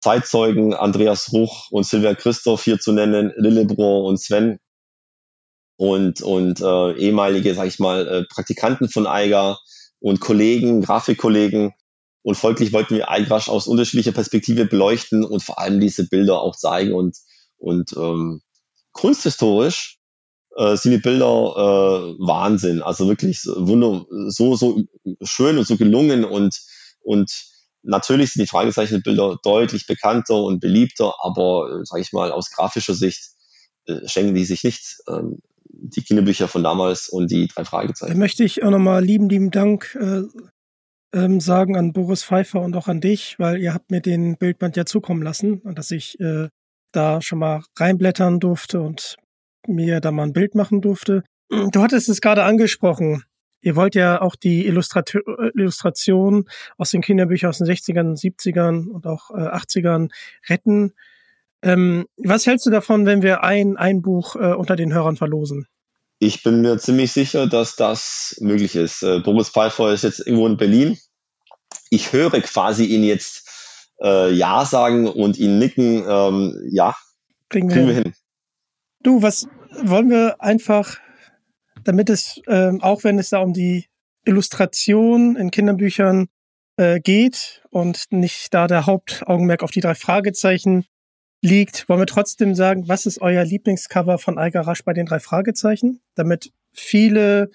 [SPEAKER 4] Zeitzeugen, Andreas Ruch und Silvia Christoph hier zu nennen, Lillebro und Sven und, und äh, ehemalige, sag ich mal, äh, Praktikanten von Eiger und Kollegen, Grafikkollegen. Und folglich wollten wir Eigrasch aus unterschiedlicher Perspektive beleuchten und vor allem diese Bilder auch zeigen und, und ähm, kunsthistorisch äh, sind die Bilder äh, Wahnsinn. Also wirklich so, so, so schön und so gelungen und, und natürlich sind die Fragezeichenbilder deutlich bekannter und beliebter, aber äh, sage ich mal aus grafischer Sicht äh, schenken die sich nicht ähm, die Kinderbücher von damals und die drei Fragezeichen.
[SPEAKER 3] Da möchte ich auch nochmal lieben, lieben Dank äh, ähm, sagen an Boris Pfeiffer und auch an dich, weil ihr habt mir den Bildband ja zukommen lassen und dass ich äh, da schon mal reinblättern durfte und mir da mal ein Bild machen durfte. Du hattest es gerade angesprochen. Ihr wollt ja auch die Illustrat Illustration aus den Kinderbüchern aus den 60ern, 70ern und auch äh, 80ern retten. Ähm, was hältst du davon, wenn wir ein, ein Buch äh, unter den Hörern verlosen?
[SPEAKER 4] Ich bin mir ziemlich sicher, dass das möglich ist. Äh, Boris Pfeiffer ist jetzt irgendwo in Berlin. Ich höre quasi ihn jetzt äh, Ja sagen und ihn nicken. Ähm, ja,
[SPEAKER 3] kriegen, kriegen wir hin. hin. Du, was wollen wir einfach, damit es, äh, auch wenn es da um die Illustration in Kinderbüchern äh, geht und nicht da der Hauptaugenmerk auf die drei Fragezeichen liegt, wollen wir trotzdem sagen, was ist euer Lieblingscover von Algarasch bei den drei Fragezeichen, damit viele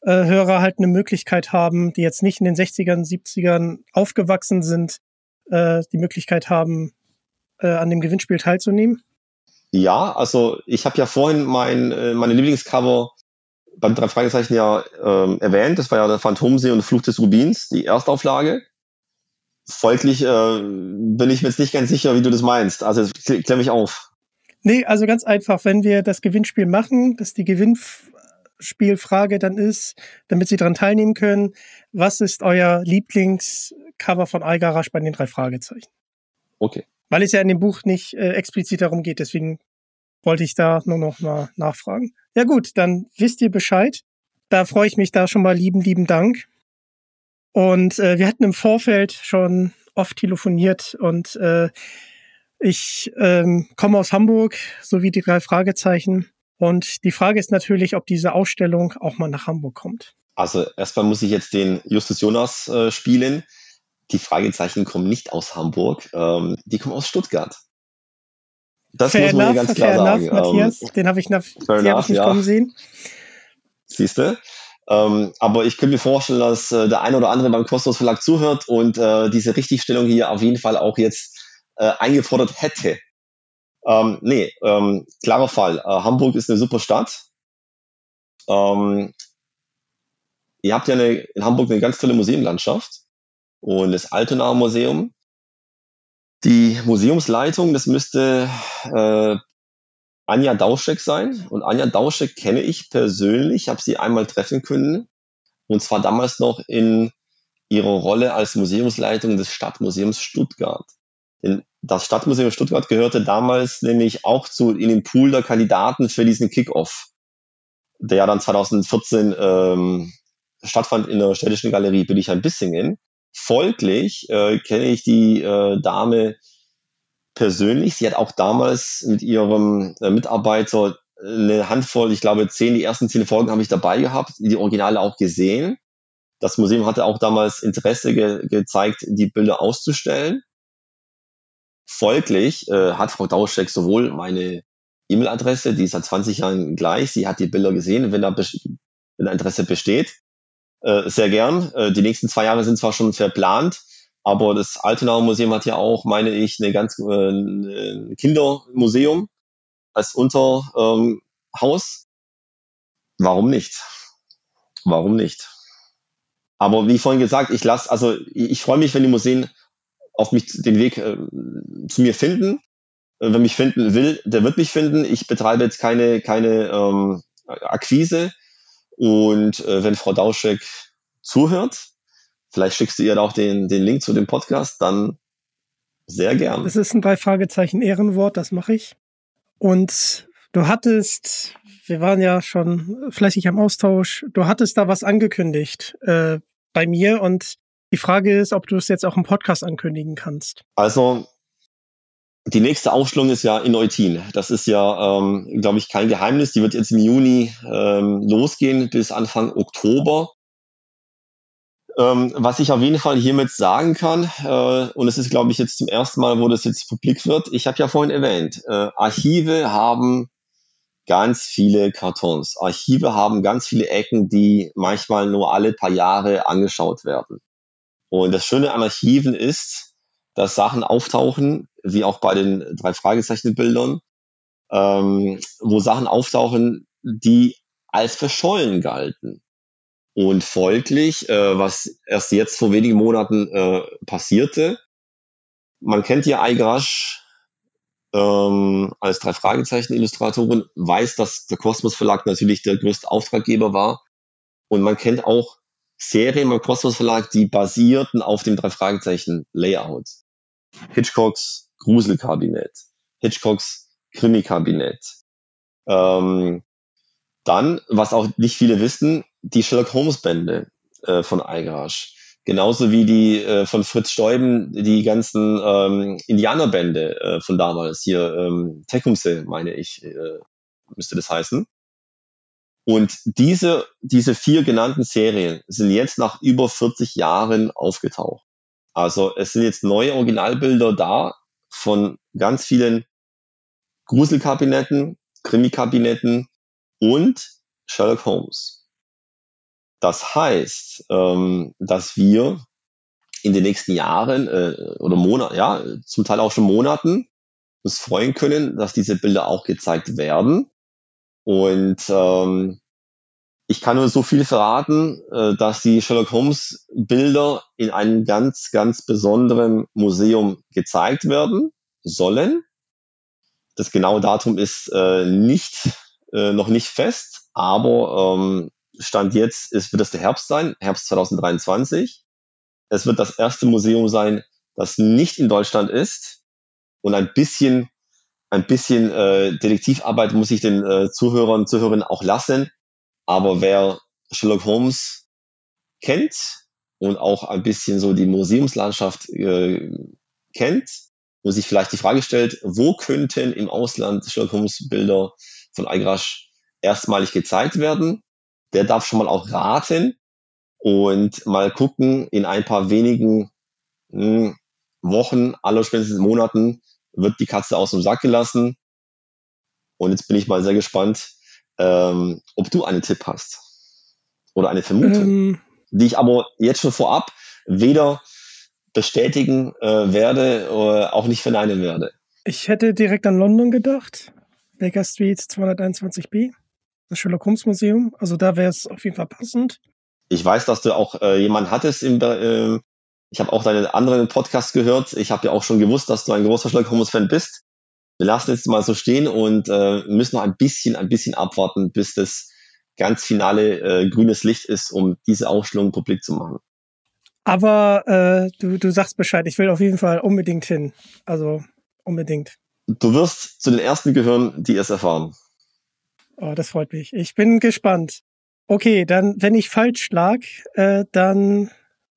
[SPEAKER 3] äh, Hörer halt eine Möglichkeit haben, die jetzt nicht in den 60ern, 70ern aufgewachsen sind, äh, die Möglichkeit haben, äh, an dem Gewinnspiel teilzunehmen?
[SPEAKER 4] Ja, also ich habe ja vorhin mein, äh, meine Lieblingscover beim drei Fragezeichen ja ähm, erwähnt. Das war ja der Phantomsee und Fluch des Rubins, die Erstauflage. Folglich äh, bin ich mir jetzt nicht ganz sicher, wie du das meinst. Also klär mich auf.
[SPEAKER 3] Nee, also ganz einfach, wenn wir das Gewinnspiel machen, dass die Gewinnspielfrage dann ist, damit Sie daran teilnehmen können, was ist euer Lieblingscover von iGarage bei den drei Fragezeichen?
[SPEAKER 4] Okay.
[SPEAKER 3] Weil es ja in dem Buch nicht äh, explizit darum geht, deswegen wollte ich da nur noch mal nachfragen. Ja gut, dann wisst ihr Bescheid. Da freue ich mich da schon mal lieben, lieben Dank. Und äh, wir hatten im Vorfeld schon oft telefoniert und äh, ich ähm, komme aus Hamburg, so wie die drei Fragezeichen. Und die Frage ist natürlich, ob diese Ausstellung auch mal nach Hamburg kommt.
[SPEAKER 4] Also erstmal muss ich jetzt den Justus Jonas äh, spielen. Die Fragezeichen kommen nicht aus Hamburg, ähm, die kommen aus Stuttgart.
[SPEAKER 3] Das fair muss man enough, ganz klar sagen. Enough, Matthias, ähm, den habe ich, hab ich nicht ja. kommen sehen.
[SPEAKER 4] Siehst du? Ähm, aber ich könnte mir vorstellen, dass äh, der eine oder andere beim Kosmos Verlag zuhört und äh, diese Richtigstellung hier auf jeden Fall auch jetzt äh, eingefordert hätte. Ähm, nee, ähm, klarer Fall. Äh, Hamburg ist eine super Stadt. Ähm, ihr habt ja eine, in Hamburg eine ganz tolle Museumlandschaft und das Altenauer Museum. Die Museumsleitung, das müsste äh, Anja Dauschek sein. Und Anja Dauschek kenne ich persönlich, habe sie einmal treffen können. Und zwar damals noch in ihrer Rolle als Museumsleitung des Stadtmuseums Stuttgart. Denn das Stadtmuseum Stuttgart gehörte damals nämlich auch zu in den Pool der Kandidaten für diesen Kickoff, der ja dann 2014 ähm, stattfand in der Städtischen Galerie Billigheim-Bissingen. Folglich äh, kenne ich die äh, Dame persönlich. Sie hat auch damals mit ihrem äh, Mitarbeiter eine Handvoll, ich glaube zehn, die ersten zehn Folgen habe ich dabei gehabt, die Originale auch gesehen. Das Museum hatte auch damals Interesse ge gezeigt, die Bilder auszustellen. Folglich äh, hat Frau Dauschek sowohl meine E-Mail-Adresse, die ist seit 20 Jahren gleich, sie hat die Bilder gesehen, wenn da, wenn da Interesse besteht, äh, sehr gern. Äh, die nächsten zwei Jahre sind zwar schon verplant, aber das Altenauer Museum hat ja auch, meine ich, eine ganz äh, ein Kindermuseum als Unterhaus. Ähm, Warum nicht? Warum nicht? Aber wie vorhin gesagt, ich lasse, also ich, ich freue mich, wenn die Museen auf mich den Weg äh, zu mir finden. Äh, wer mich finden will, der wird mich finden. Ich betreibe jetzt keine, keine ähm, Akquise. Und äh, wenn Frau Dauschek zuhört, vielleicht schickst du ihr auch den, den Link zu dem Podcast, dann sehr gern.
[SPEAKER 3] Das ist ein drei Fragezeichen Ehrenwort, das mache ich. Und du hattest, wir waren ja schon fleißig am Austausch, du hattest da was angekündigt äh, bei mir und die Frage ist, ob du es jetzt auch im Podcast ankündigen kannst.
[SPEAKER 4] Also die nächste Ausstellung ist ja in Eutin. Das ist ja, ähm, glaube ich, kein Geheimnis. Die wird jetzt im Juni ähm, losgehen bis Anfang Oktober. Ähm, was ich auf jeden Fall hiermit sagen kann, äh, und es ist, glaube ich, jetzt zum ersten Mal, wo das jetzt publik wird, ich habe ja vorhin erwähnt, äh, Archive haben ganz viele Kartons. Archive haben ganz viele Ecken, die manchmal nur alle paar Jahre angeschaut werden. Und das Schöne an Archiven ist, dass Sachen auftauchen, wie auch bei den drei Fragezeichen-Bildern, ähm, wo Sachen auftauchen, die als verschollen galten. Und folglich, äh, was erst jetzt vor wenigen Monaten äh, passierte, man kennt ja Eigrasch ähm, als drei Fragezeichen-Illustratorin, weiß, dass der Kosmos Verlag natürlich der größte Auftraggeber war. Und man kennt auch Serien beim Kosmos Verlag, die basierten auf dem drei Fragezeichen Layout. Hitchcocks Gruselkabinett, Hitchcocks Krimi-Kabinett. Ähm, dann, was auch nicht viele wissen, die Sherlock Holmes Bände äh, von Eigarsch. Genauso wie die äh, von Fritz Steuben, die ganzen ähm, Indianerbände äh, von damals, hier ähm, Tecumseh, meine ich, äh, müsste das heißen. Und diese, diese vier genannten Serien sind jetzt nach über 40 Jahren aufgetaucht. Also es sind jetzt neue Originalbilder da von ganz vielen Gruselkabinetten, Krimikabinetten und Sherlock Holmes. Das heißt, ähm, dass wir in den nächsten Jahren äh, oder Monaten, ja, zum Teil auch schon Monaten uns freuen können, dass diese Bilder auch gezeigt werden. Und ähm, ich kann nur so viel verraten, äh, dass die Sherlock Holmes Bilder in einem ganz, ganz besonderen Museum gezeigt werden sollen. Das genaue Datum ist äh, nicht, äh, noch nicht fest, aber ähm, Stand jetzt ist, wird es der Herbst sein, Herbst 2023. Es wird das erste Museum sein, das nicht in Deutschland ist und ein bisschen, ein bisschen äh, Detektivarbeit muss ich den äh, Zuhörern Zuhörerinnen auch lassen. Aber wer Sherlock Holmes kennt und auch ein bisschen so die Museumslandschaft äh, kennt und sich vielleicht die Frage stellt, wo könnten im Ausland Sherlock Holmes Bilder von Eigrasch erstmalig gezeigt werden, der darf schon mal auch raten und mal gucken, in ein paar wenigen mh, hm, Wochen, aller spätestens Monaten, wird die Katze aus dem Sack gelassen. Und jetzt bin ich mal sehr gespannt, ähm, ob du einen Tipp hast oder eine Vermutung, ähm, die ich aber jetzt schon vorab weder bestätigen äh, werde oder auch nicht verneinen werde.
[SPEAKER 3] Ich hätte direkt an London gedacht. Baker Street 221b, das Sherlock Holmes Museum. Also da wäre es auf jeden Fall passend.
[SPEAKER 4] Ich weiß, dass du auch äh, jemanden hattest im, äh, ich habe auch deinen anderen Podcast gehört. Ich habe ja auch schon gewusst, dass du ein großer Sherlock Holmes Fan bist. Wir lassen es mal so stehen und äh, müssen noch ein bisschen, ein bisschen abwarten, bis das ganz finale äh, grünes Licht ist, um diese Ausstellung publik zu machen.
[SPEAKER 3] Aber äh, du, du sagst Bescheid, ich will auf jeden Fall unbedingt hin. Also unbedingt.
[SPEAKER 4] Du wirst zu den ersten gehören, die es erfahren.
[SPEAKER 3] Oh, das freut mich. Ich bin gespannt. Okay, dann, wenn ich falsch lag, äh, dann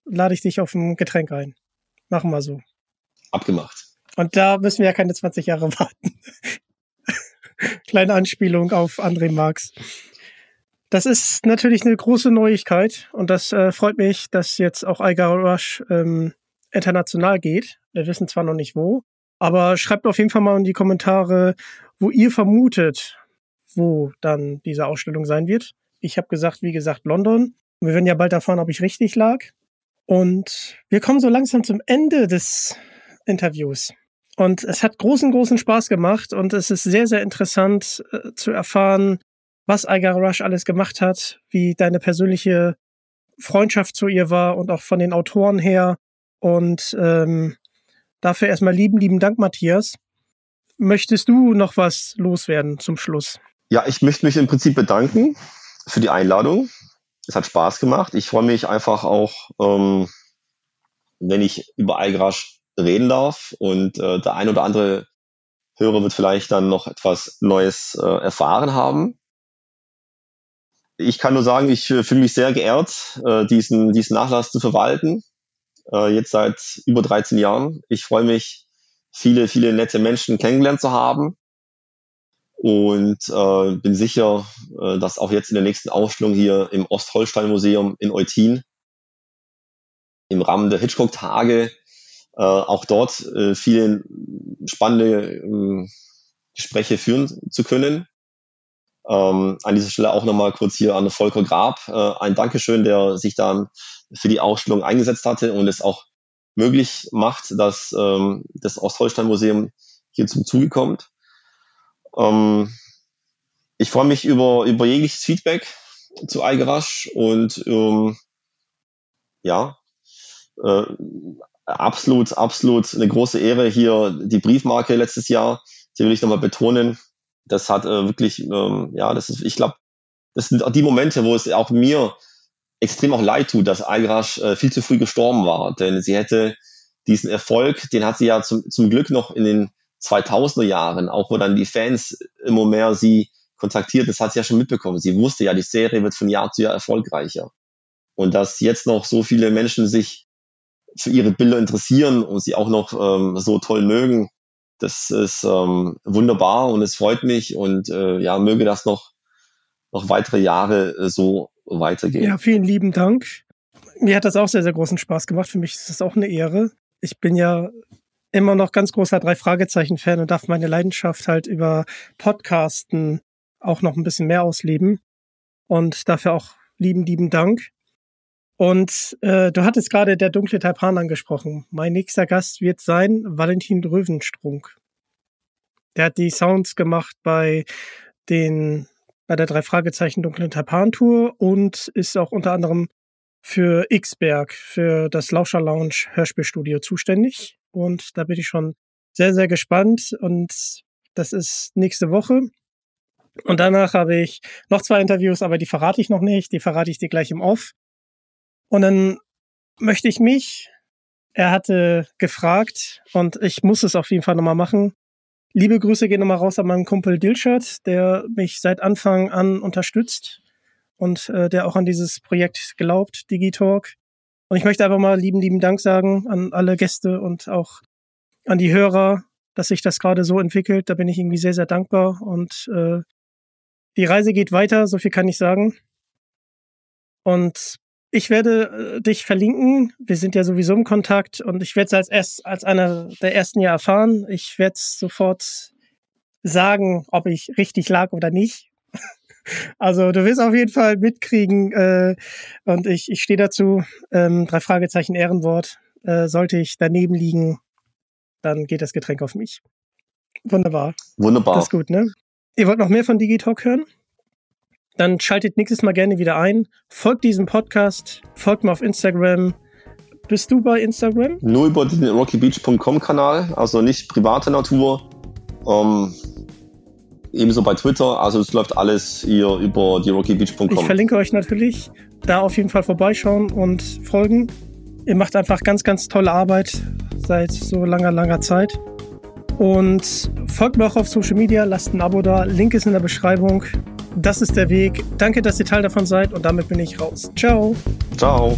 [SPEAKER 3] lade ich dich auf ein Getränk ein. Machen wir so.
[SPEAKER 4] Abgemacht.
[SPEAKER 3] Und da müssen wir ja keine 20 Jahre warten. Kleine Anspielung auf André Marx. Das ist natürlich eine große Neuigkeit und das äh, freut mich, dass jetzt auch Igar Rush ähm, international geht. Wir wissen zwar noch nicht wo, aber schreibt auf jeden Fall mal in die Kommentare, wo ihr vermutet, wo dann diese Ausstellung sein wird. Ich habe gesagt, wie gesagt, London. Wir werden ja bald erfahren, ob ich richtig lag. Und wir kommen so langsam zum Ende des Interviews. Und es hat großen, großen Spaß gemacht und es ist sehr, sehr interessant äh, zu erfahren, was Igar Rush alles gemacht hat, wie deine persönliche Freundschaft zu ihr war und auch von den Autoren her. Und ähm, dafür erstmal lieben, lieben Dank, Matthias. Möchtest du noch was loswerden zum Schluss?
[SPEAKER 4] Ja, ich möchte mich im Prinzip bedanken für die Einladung. Es hat Spaß gemacht. Ich freue mich einfach auch, ähm, wenn ich über Eigrasch reden darf und äh, der ein oder andere Hörer wird vielleicht dann noch etwas Neues äh, erfahren haben ich kann nur sagen, ich äh, fühle mich sehr geehrt, äh, diesen, diesen Nachlass zu verwalten. Äh, jetzt seit über 13 Jahren. Ich freue mich, viele, viele nette Menschen kennengelernt zu haben. Und äh, bin sicher, äh, dass auch jetzt in der nächsten Ausstellung hier im Ostholstein-Museum in Eutin im Rahmen der Hitchcock-Tage äh, auch dort äh, viele spannende äh, Gespräche führen zu können. Ähm, an dieser Stelle auch nochmal kurz hier an Volker Grab äh, ein Dankeschön, der sich dann für die Ausstellung eingesetzt hatte und es auch möglich macht, dass ähm, das Ostholstein-Museum hier zum Zuge kommt. Ähm, ich freue mich über, über jegliches Feedback zu Eigerasch und ähm, ja, äh, absolut, absolut eine große Ehre hier die Briefmarke letztes Jahr. Die will ich nochmal betonen das hat äh, wirklich, ähm, ja, das ist, ich glaube, das sind auch die Momente, wo es auch mir extrem auch leid tut, dass Algrasch äh, viel zu früh gestorben war. Denn sie hätte diesen Erfolg, den hat sie ja zum, zum Glück noch in den 2000er Jahren, auch wo dann die Fans immer mehr sie kontaktiert, das hat sie ja schon mitbekommen. Sie wusste ja, die Serie wird von Jahr zu Jahr erfolgreicher. Und dass jetzt noch so viele Menschen sich für ihre Bilder interessieren und sie auch noch ähm, so toll mögen, das ist ähm, wunderbar und es freut mich und äh, ja, möge das noch, noch weitere Jahre äh, so weitergehen.
[SPEAKER 3] Ja, vielen lieben Dank. Mir hat das auch sehr, sehr großen Spaß gemacht. Für mich ist das auch eine Ehre. Ich bin ja immer noch ganz großer Drei-Fragezeichen-Fan und darf meine Leidenschaft halt über Podcasten auch noch ein bisschen mehr ausleben. Und dafür auch lieben, lieben Dank. Und äh, du hattest gerade der dunkle Taipan angesprochen. Mein nächster Gast wird sein Valentin Dröwenstrunk. Der hat die Sounds gemacht bei den bei der drei Fragezeichen dunklen Taipan Tour und ist auch unter anderem für Xberg, für das Lauscher Lounge Hörspielstudio zuständig. Und da bin ich schon sehr, sehr gespannt und Das ist nächste Woche. Und danach habe ich noch zwei Interviews, aber die verrate ich noch nicht. Die verrate ich dir gleich im Off. Und dann möchte ich mich, er hatte gefragt und ich muss es auf jeden Fall nochmal machen. Liebe Grüße gehen nochmal raus an meinen Kumpel Dilshot, der mich seit Anfang an unterstützt und äh, der auch an dieses Projekt glaubt, Digitalk. Und ich möchte einfach mal lieben, lieben Dank sagen an alle Gäste und auch an die Hörer, dass sich das gerade so entwickelt. Da bin ich irgendwie sehr, sehr dankbar. Und äh, die Reise geht weiter, so viel kann ich sagen. Und ich werde äh, dich verlinken. Wir sind ja sowieso im Kontakt und ich werde es als, erst, als einer der ersten ja erfahren. Ich werde sofort sagen, ob ich richtig lag oder nicht. Also du wirst auf jeden Fall mitkriegen äh, und ich, ich stehe dazu. Ähm, drei Fragezeichen Ehrenwort. Äh, sollte ich daneben liegen, dann geht das Getränk auf mich. Wunderbar.
[SPEAKER 4] Wunderbar.
[SPEAKER 3] Das ist gut, ne? Ihr wollt noch mehr von Digitalk hören? Dann schaltet nächstes Mal gerne wieder ein. Folgt diesem Podcast, folgt mir auf Instagram. Bist du bei Instagram?
[SPEAKER 4] Nur über den rockybeach.com-Kanal, also nicht private Natur. Ähm, ebenso bei Twitter. Also es läuft alles hier über die rockybeach.com.
[SPEAKER 3] Ich verlinke euch natürlich. Da auf jeden Fall vorbeischauen und folgen. Ihr macht einfach ganz, ganz tolle Arbeit seit so langer, langer Zeit. Und folgt mir auch auf Social Media, lasst ein Abo da. Link ist in der Beschreibung. Das ist der Weg. Danke, dass ihr Teil davon seid und damit bin ich raus. Ciao.
[SPEAKER 4] Ciao.